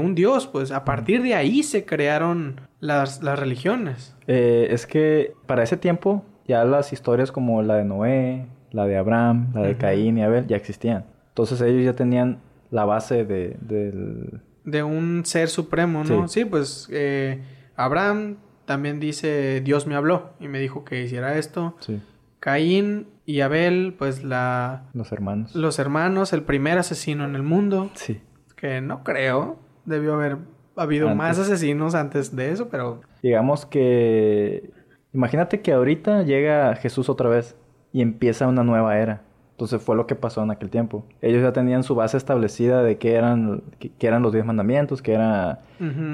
un Dios, pues a partir de ahí se crearon las, religiones.
Eh, es que para ese tiempo ya las historias como la de Noé, la de Abraham, la de Caín y Abel ya existían. Entonces ellos ya tenían la base de, del...
De un ser supremo, ¿no? Sí, pues eh, Abraham también dice, Dios me habló y me dijo que hiciera esto.
Sí.
Caín y Abel, pues la...
Los hermanos.
Los hermanos, el primer asesino en el mundo.
Sí.
Que no creo. Debió haber habido más asesinos antes de eso, pero...
Digamos que... Imagínate que ahorita llega Jesús otra vez y empieza una nueva era. Entonces fue lo que pasó en aquel tiempo. Ellos ya tenían su base establecida de qué eran, eran los diez mandamientos, que era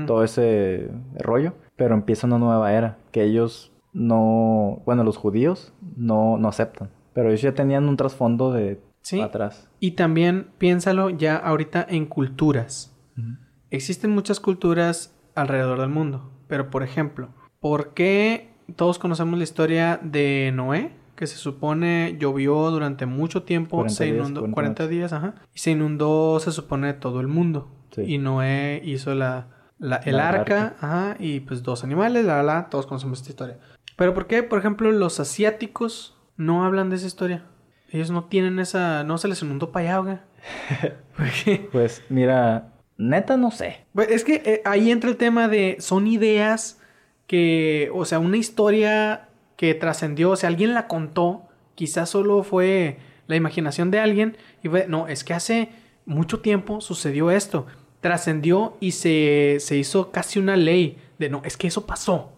todo ese rollo. Pero empieza una nueva era, que ellos no, bueno, los judíos no, no aceptan. Pero ellos ya tenían un trasfondo de atrás.
Y también piénsalo ya ahorita en culturas. Existen muchas culturas alrededor del mundo. Pero, por ejemplo, ¿por qué todos conocemos la historia de Noé? Que se supone llovió durante mucho tiempo, se inundó, 40, días, ajá, y se inundó, se supone, todo el mundo. Y Noé hizo la, el arca, ajá, y pues dos animales, la, la, todos conocemos esta historia. Pero ¿por qué, por ejemplo, los asiáticos no hablan de esa historia? Ellos no tienen esa... No se les inundó para allá,
Pues mira, neta no sé.
Pues, es que eh, ahí entra el tema de... Son ideas que... O sea, una historia que trascendió. O sea, alguien la contó. Quizás solo fue la imaginación de alguien. Y fue... No, es que hace mucho tiempo sucedió esto. Trascendió y se, se hizo casi una ley de... No, es que eso pasó.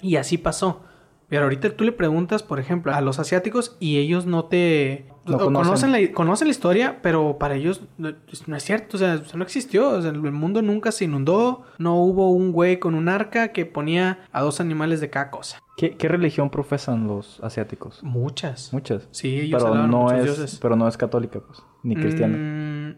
Y así pasó. Pero ahorita tú le preguntas, por ejemplo, a los asiáticos y ellos no te... conocen. la, conocen la historia, pero para ellos no, es cierto, o sea, no existió, o sea, el mundo nunca se inundó, no hubo un güey con un arca que ponía a dos animales de cada cosa.
¿Qué, religión profesan los asiáticos?
Muchas.
Muchas.
Sí, ellos
pero no es, Pero no es católica, pues, ni cristiana.
Mm,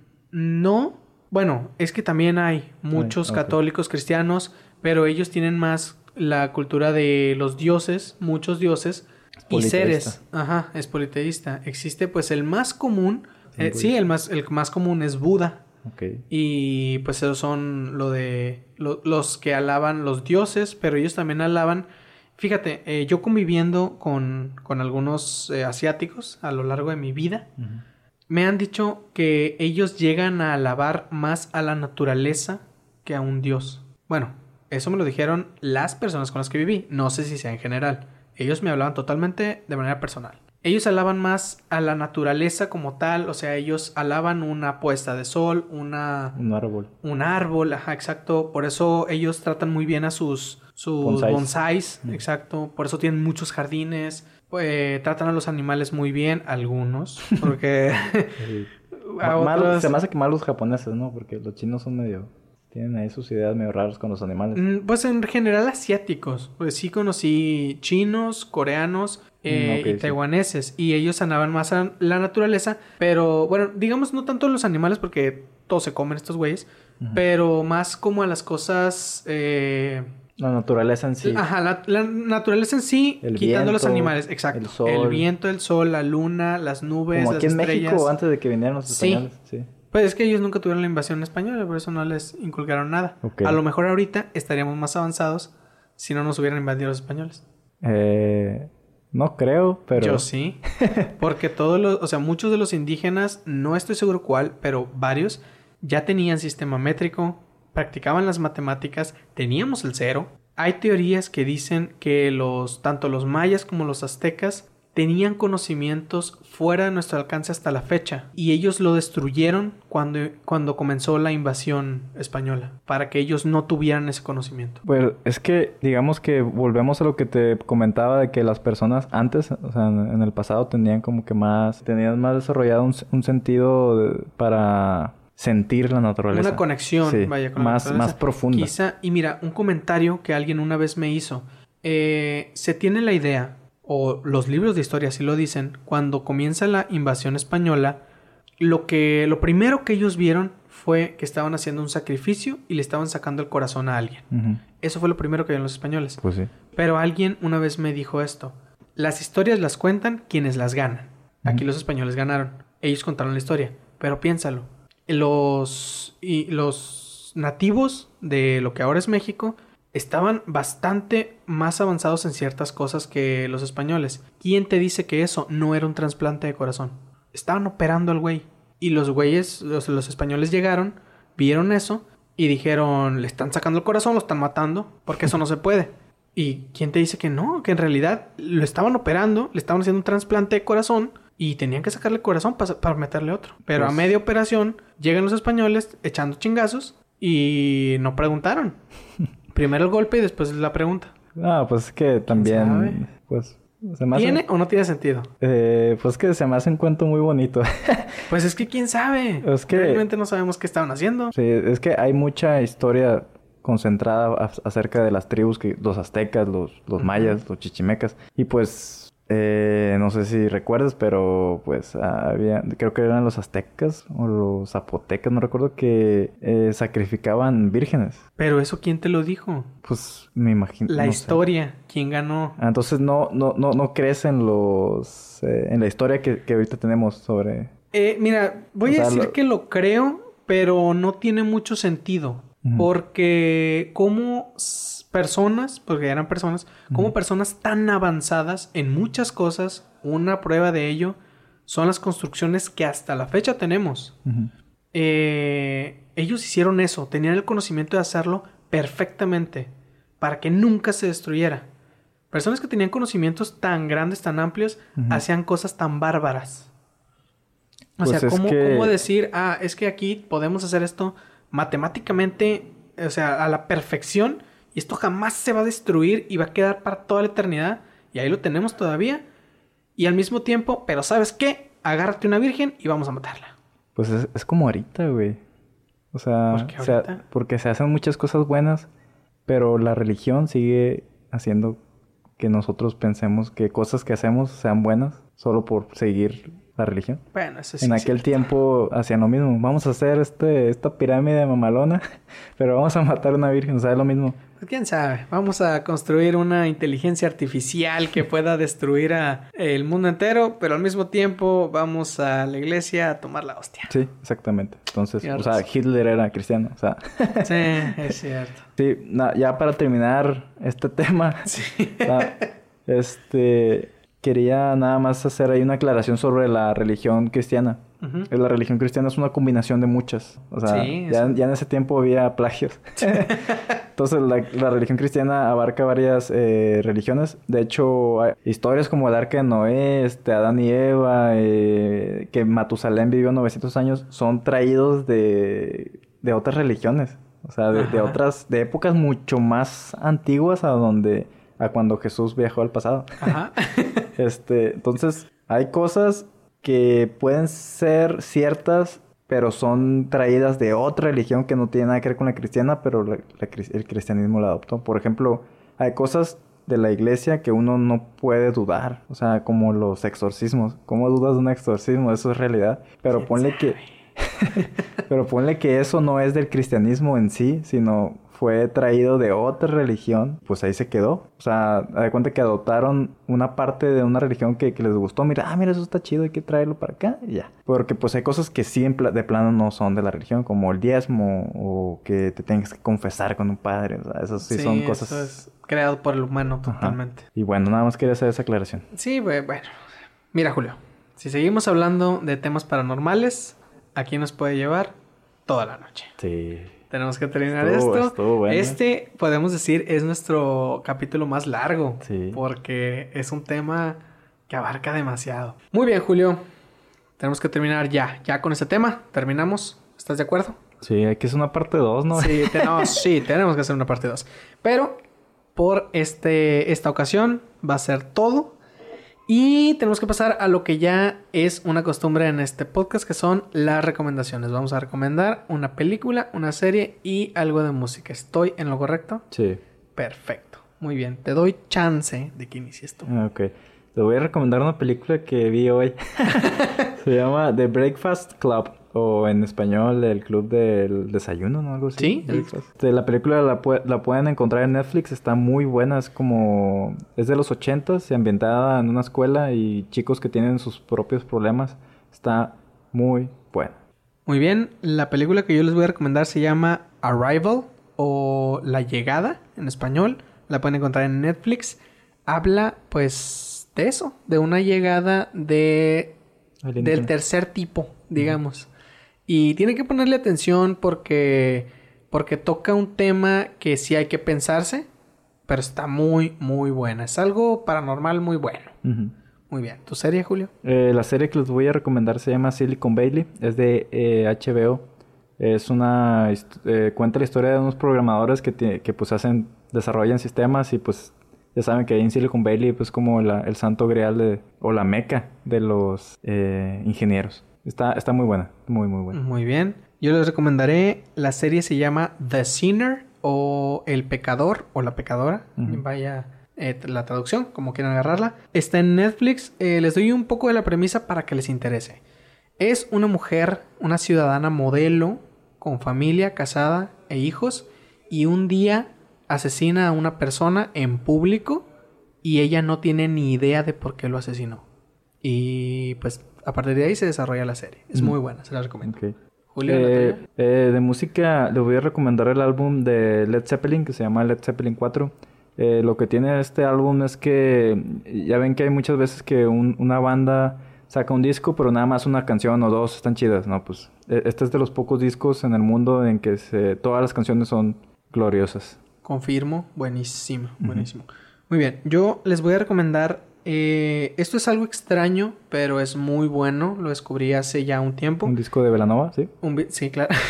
no, bueno, es que también hay muchos católicos cristianos, pero ellos tienen más la cultura de los dioses, muchos dioses y seres. Ajá, es politeísta. Existe pues el más común, eh, sí, el más, el más común es Buda.
Okay.
Y pues esos son lo de los que alaban los dioses, pero ellos también alaban, Fíjate, eh, yo conviviendo con, con algunos eh, asiáticos a lo largo de mi vida, me han dicho que ellos llegan a alabar más a la naturaleza que a un dios. Bueno, eso me lo dijeron las personas con las que viví, no sé si sea en general. Ellos me hablaban totalmente de manera personal. Ellos alaban más a la naturaleza como tal, o sea, ellos alaban una puesta de sol, una...
Un árbol.
Un árbol, ajá, exacto. Por eso ellos tratan muy bien a sus, sus bonsais, exacto. Por eso tienen muchos jardines. Pues, tratan a los animales muy bien, algunos, porque...
Se me hace que más los japoneses, ¿no? Porque los chinos son medio... Tienen ahí sus ideas medio raras con los animales.
Mm, pues en general asiáticos. Pues sí conocí chinos, coreanos eh, y taiwaneses. Y ellos andaban más a la naturaleza. Pero bueno, digamos no tanto los animales porque todos se comen estos güeyes. Pero más como a las cosas... Eh,
la naturaleza en sí.
Ajá, la, naturaleza en sí, quitando los animales, exacto. El, sol. el viento, el sol, la luna, las nubes,
como aquí en México antes de que vinieran los españoles. Sí.
Pues es que ellos nunca tuvieron la invasión española, por eso no les inculcaron nada. A lo mejor ahorita estaríamos más avanzados si no nos hubieran invadido los españoles.
Eh, no creo, pero...
Yo sí. Porque todos los... O sea, muchos de los indígenas, no estoy seguro cuál, pero varios, ya tenían sistema métrico, practicaban las matemáticas, teníamos el cero. Hay teorías que dicen que los... Tanto los mayas como los aztecas tenían conocimientos fuera de nuestro alcance hasta la fecha y ellos lo destruyeron cuando, cuando comenzó la invasión española para que ellos no tuvieran ese conocimiento.
Pues es que digamos que volvemos a lo que te comentaba de que las personas antes, o sea, en, el pasado tenían como que más, tenían más desarrollado un, sentido para sentir la naturaleza.
Una conexión, vaya,
con más, más profunda.
Quizá, y mira, un comentario que alguien una vez me hizo. Eh, se tiene la idea o los libros de historia así lo dicen, cuando comienza la invasión española, lo que lo primero que ellos vieron fue que estaban haciendo un sacrificio y le estaban sacando el corazón a alguien. Eso fue lo primero que vieron los españoles.
Pues sí.
Pero alguien una vez me dijo esto. Las historias las cuentan quienes las ganan. Aquí los españoles ganaron. Ellos contaron la historia. Pero piénsalo. Los, y los nativos de lo que ahora es México estaban bastante más avanzados en ciertas cosas que los españoles. ¿Quién te dice que eso no era un trasplante de corazón? Estaban operando al güey. Y los güeyes, los, españoles llegaron, vieron eso y dijeron, le están sacando el corazón, lo están matando, porque eso no se puede. ¿Y quién te dice que no? Que en realidad lo estaban operando, le estaban haciendo un trasplante de corazón y tenían que sacarle el corazón para, meterle otro. Pero a pues media operación llegan los españoles echando chingazos y no preguntaron. Primero el golpe y después la pregunta.
Ah, pues es que también. Pues.
Se me ¿Tiene o no tiene sentido?
Eh, pues que se me hace un cuento muy bonito.
pues es que quién sabe. Es que... Realmente no sabemos qué estaban haciendo.
Sí, es que hay mucha historia concentrada acerca de las tribus, que los aztecas, los, los mayas, los chichimecas. Y pues eh, no sé si recuerdas, pero pues había, creo que eran los aztecas o los zapotecas, no recuerdo, que eh, sacrificaban vírgenes.
Pero eso, ¿quién te lo dijo?
Pues me imagino.
La historia, ¿quién ganó?
Ah, entonces no, no, no, no crees en los, eh, en la historia que, ahorita tenemos sobre.
mira, voy a decir que lo creo, pero no tiene mucho sentido. Porque como personas, porque eran personas, como personas tan avanzadas en muchas cosas, una prueba de ello son las construcciones que hasta la fecha tenemos. Eh, ellos hicieron eso, tenían el conocimiento de hacerlo perfectamente, para que nunca se destruyera. Personas que tenían conocimientos tan grandes, tan amplios, hacían cosas tan bárbaras. O pues sea, ¿cómo, ¿cómo decir, ah, es que aquí podemos hacer esto matemáticamente, o sea, a la perfección, y esto jamás se va a destruir y va a quedar para toda la eternidad, y ahí lo tenemos todavía, y al mismo tiempo, pero ¿sabes qué? Agárrate una virgen y vamos a matarla.
Pues es, como ahorita, güey. O sea, porque se hacen muchas cosas buenas, pero la religión sigue haciendo que nosotros pensemos que cosas que hacemos sean buenas solo por seguir la religión.
Bueno, eso sí.
En aquel tiempo hacían lo mismo. Vamos a hacer este, esta pirámide mamalona, pero vamos a matar a una virgen. O sea, es lo mismo.
Pues, quién sabe. Vamos a construir una inteligencia artificial que pueda destruir a el mundo entero, pero al mismo tiempo vamos a la iglesia a tomar la hostia.
Sí, exactamente. Entonces, o sea, Hitler era cristiano, o sea.
sí, es cierto.
Sí, ya para terminar este tema. Sí. este quería nada más hacer ahí una aclaración sobre la religión cristiana. La religión cristiana es una combinación de muchas. O sea, ya, en ese tiempo había plagios. Entonces, la, religión cristiana abarca varias eh, religiones. De hecho, hay historias como el arca de Noé, este, Adán y Eva, eh, que Matusalén vivió 900 años, son traídos de, de otras religiones. O sea, de, de, otras, de épocas mucho más antiguas a donde, a cuando Jesús viajó al pasado. Ajá. este, entonces, hay cosas que pueden ser ciertas, pero son traídas de otra religión que no tiene nada que ver con la cristiana, pero el cristianismo la adoptó. Por ejemplo, hay cosas de la iglesia que uno no puede dudar, o sea, como los exorcismos. ¿Cómo dudas de un exorcismo? Eso es realidad. Pero ponle que... pero ponle que eso no es del cristianismo en sí, sino fue traído de otra religión, pues ahí se quedó. O sea, de cuenta que adoptaron una parte de una religión que, les gustó. Mira, ah, mira, eso está chido, hay que traerlo para acá y ya. Porque pues hay cosas que sí de plano no son de la religión, como el diezmo o que te tengas que confesar con un padre. O sea, eso sí, son cosas... Eso es
creado por el humano totalmente.
Y bueno, nada más quería hacer esa aclaración.
Sí, bueno. Mira, Julio, si seguimos hablando de temas paranormales, aquí nos puede llevar toda la noche.
Sí.
Tenemos que terminar esto. Este, podemos decir, es nuestro capítulo más largo. Sí. Porque es un tema que abarca demasiado. Muy bien, Julio. Tenemos que terminar ya. Ya con este tema. Terminamos. ¿Estás de acuerdo?
Sí, hay que hacer una parte 2, ¿no?
Sí, tenemos, sí, tenemos que hacer una parte 2. Pero por este, esta ocasión va a ser todo. Y tenemos que pasar a lo que ya es una costumbre en este podcast, que son las recomendaciones. Vamos a recomendar una película, una serie y algo de música. ¿Estoy en lo correcto?
Sí.
Perfecto. Muy bien. Te doy chance de que inicies tú.
Ah, ok. Te voy a recomendar una película que vi hoy. Se llama The Breakfast Club. O en español, el club del desayuno, ¿no? Algo así.
Sí.
Este, la película la, la, pueden encontrar en Netflix. Está muy buena. Es como... Es de los ochentas. Ambientada en una escuela y chicos que tienen sus propios problemas. Está muy buena.
Muy bien. La película que yo les voy a recomendar se llama Arrival o La Llegada en español. La pueden encontrar en Netflix. Habla, pues, de eso. De una llegada de... Del tercer tipo, digamos. Y tiene que ponerle atención porque, porque toca un tema que sí hay que pensarse, pero está muy, muy buena. Es algo paranormal muy bueno. Muy bien. ¿Tu serie, Julio?
Eh, la serie que les voy a recomendar se llama Silicon Valley. Es de HBO. Eh, es una... Eh, cuenta la historia de unos programadores que, que pues hacen... Desarrollan sistemas y pues... Ya saben que ahí en Silicon Valley pues como el santo grial de... O la meca de los ingenieros. Está, está muy buena, muy, muy buena.
Muy bien. Yo les recomendaré, la serie se llama The Sinner o El Pecador o La Pecadora. Vaya eh, la traducción, como quieran agarrarla. Está en Netflix. Eh, les doy un poco de la premisa para que les interese. Es una mujer, una ciudadana modelo, con familia, casada e hijos, y un día asesina a una persona en público y ella no tiene ni idea de por qué lo asesinó. Y pues a partir de ahí se desarrolla la serie. Es muy buena, se la recomiendo.
Julio, eh, eh, de música, le voy a recomendar el álbum de Led Zeppelin que se llama Led Zeppelin 4. Eh, lo que tiene este álbum es que ya ven que hay muchas veces que una banda saca un disco, pero nada más una canción o dos están chidas. No, pues e, este es de los pocos discos en el mundo en que todas las canciones son gloriosas.
Confirmo, buenísimo, buenísimo. Muy bien, yo les voy a recomendar eh, esto es algo extraño, pero es muy bueno. Lo descubrí hace ya un tiempo.
¿Un disco de Velanova? Sí.
sí, claro.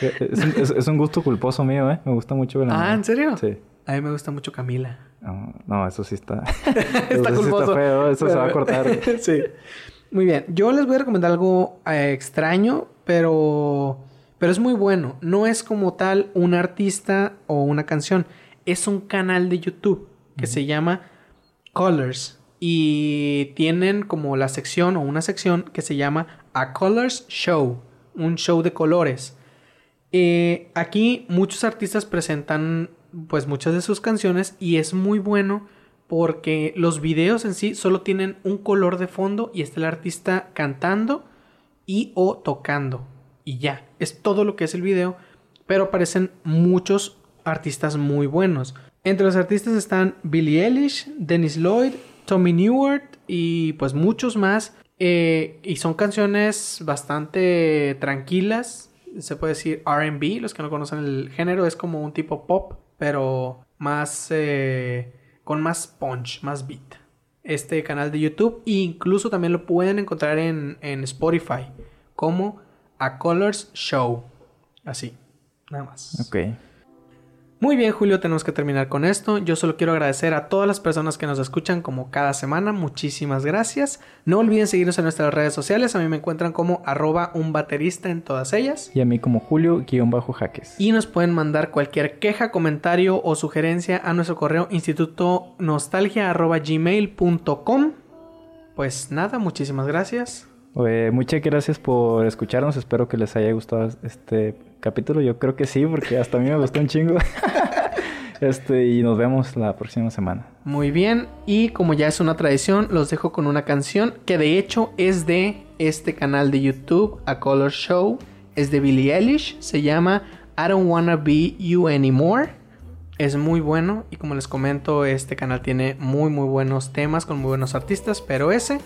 Eh, es, un, gusto culposo mío, ¿eh? Me gusta mucho
Velanova. Ah, ¿en serio? Sí. A mí me gusta mucho Camila.
No, eso sí está. está culposo. está feo, eso se va a cortar.
sí. Muy bien. Yo les voy a recomendar algo eh, extraño, pero. Pero es muy bueno. No es como tal un artista o una canción. Es un canal de YouTube que se llama Colors y tienen como la sección o una sección que se llama A Colors Show, un show de colores. Eh, aquí muchos artistas presentan pues muchas de sus canciones y es muy bueno porque los videos en sí solo tienen un color de fondo y está el artista cantando y o tocando y ya, es todo lo que es el video, pero aparecen muchos artistas muy buenos. Entre los artistas están Billie Eilish, Dennis Lloyd, Tommy Newart y pues muchos más. Eh, y son canciones bastante tranquilas. Se puede decir RB, los que no conocen el género, es como un tipo pop, pero más eh, con más punch, más beat. Este canal de YouTube, e incluso también lo pueden encontrar en, en Spotify, como A Colors Show. Así, nada más.
Ok.
Muy bien, Julio, tenemos que terminar con esto. Yo solo quiero agradecer a todas las personas que nos escuchan como cada semana. Muchísimas gracias. No olviden seguirnos en nuestras redes sociales. A mí me encuentran como arroba un baterista en todas ellas.
Y a mí como Julio-Jaques.
Y nos pueden mandar cualquier queja, comentario o sugerencia a nuestro correo instituto gmail.com. Pues nada, muchísimas gracias.
muchas gracias por escucharnos. Espero que les haya gustado este capítulo? Yo creo que sí, porque hasta a mí me gustó un chingo. este, y nos vemos la próxima semana.
Muy bien, y como ya es una tradición, los dejo con una canción que de hecho es de este canal de YouTube, A Color Show. Es de Billie Eilish, se llama I Don't Wanna Be You Anymore. Es muy bueno y como les comento, este canal tiene muy muy buenos temas con muy buenos artistas, pero ese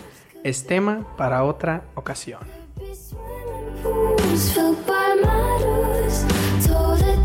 es tema para otra ocasión.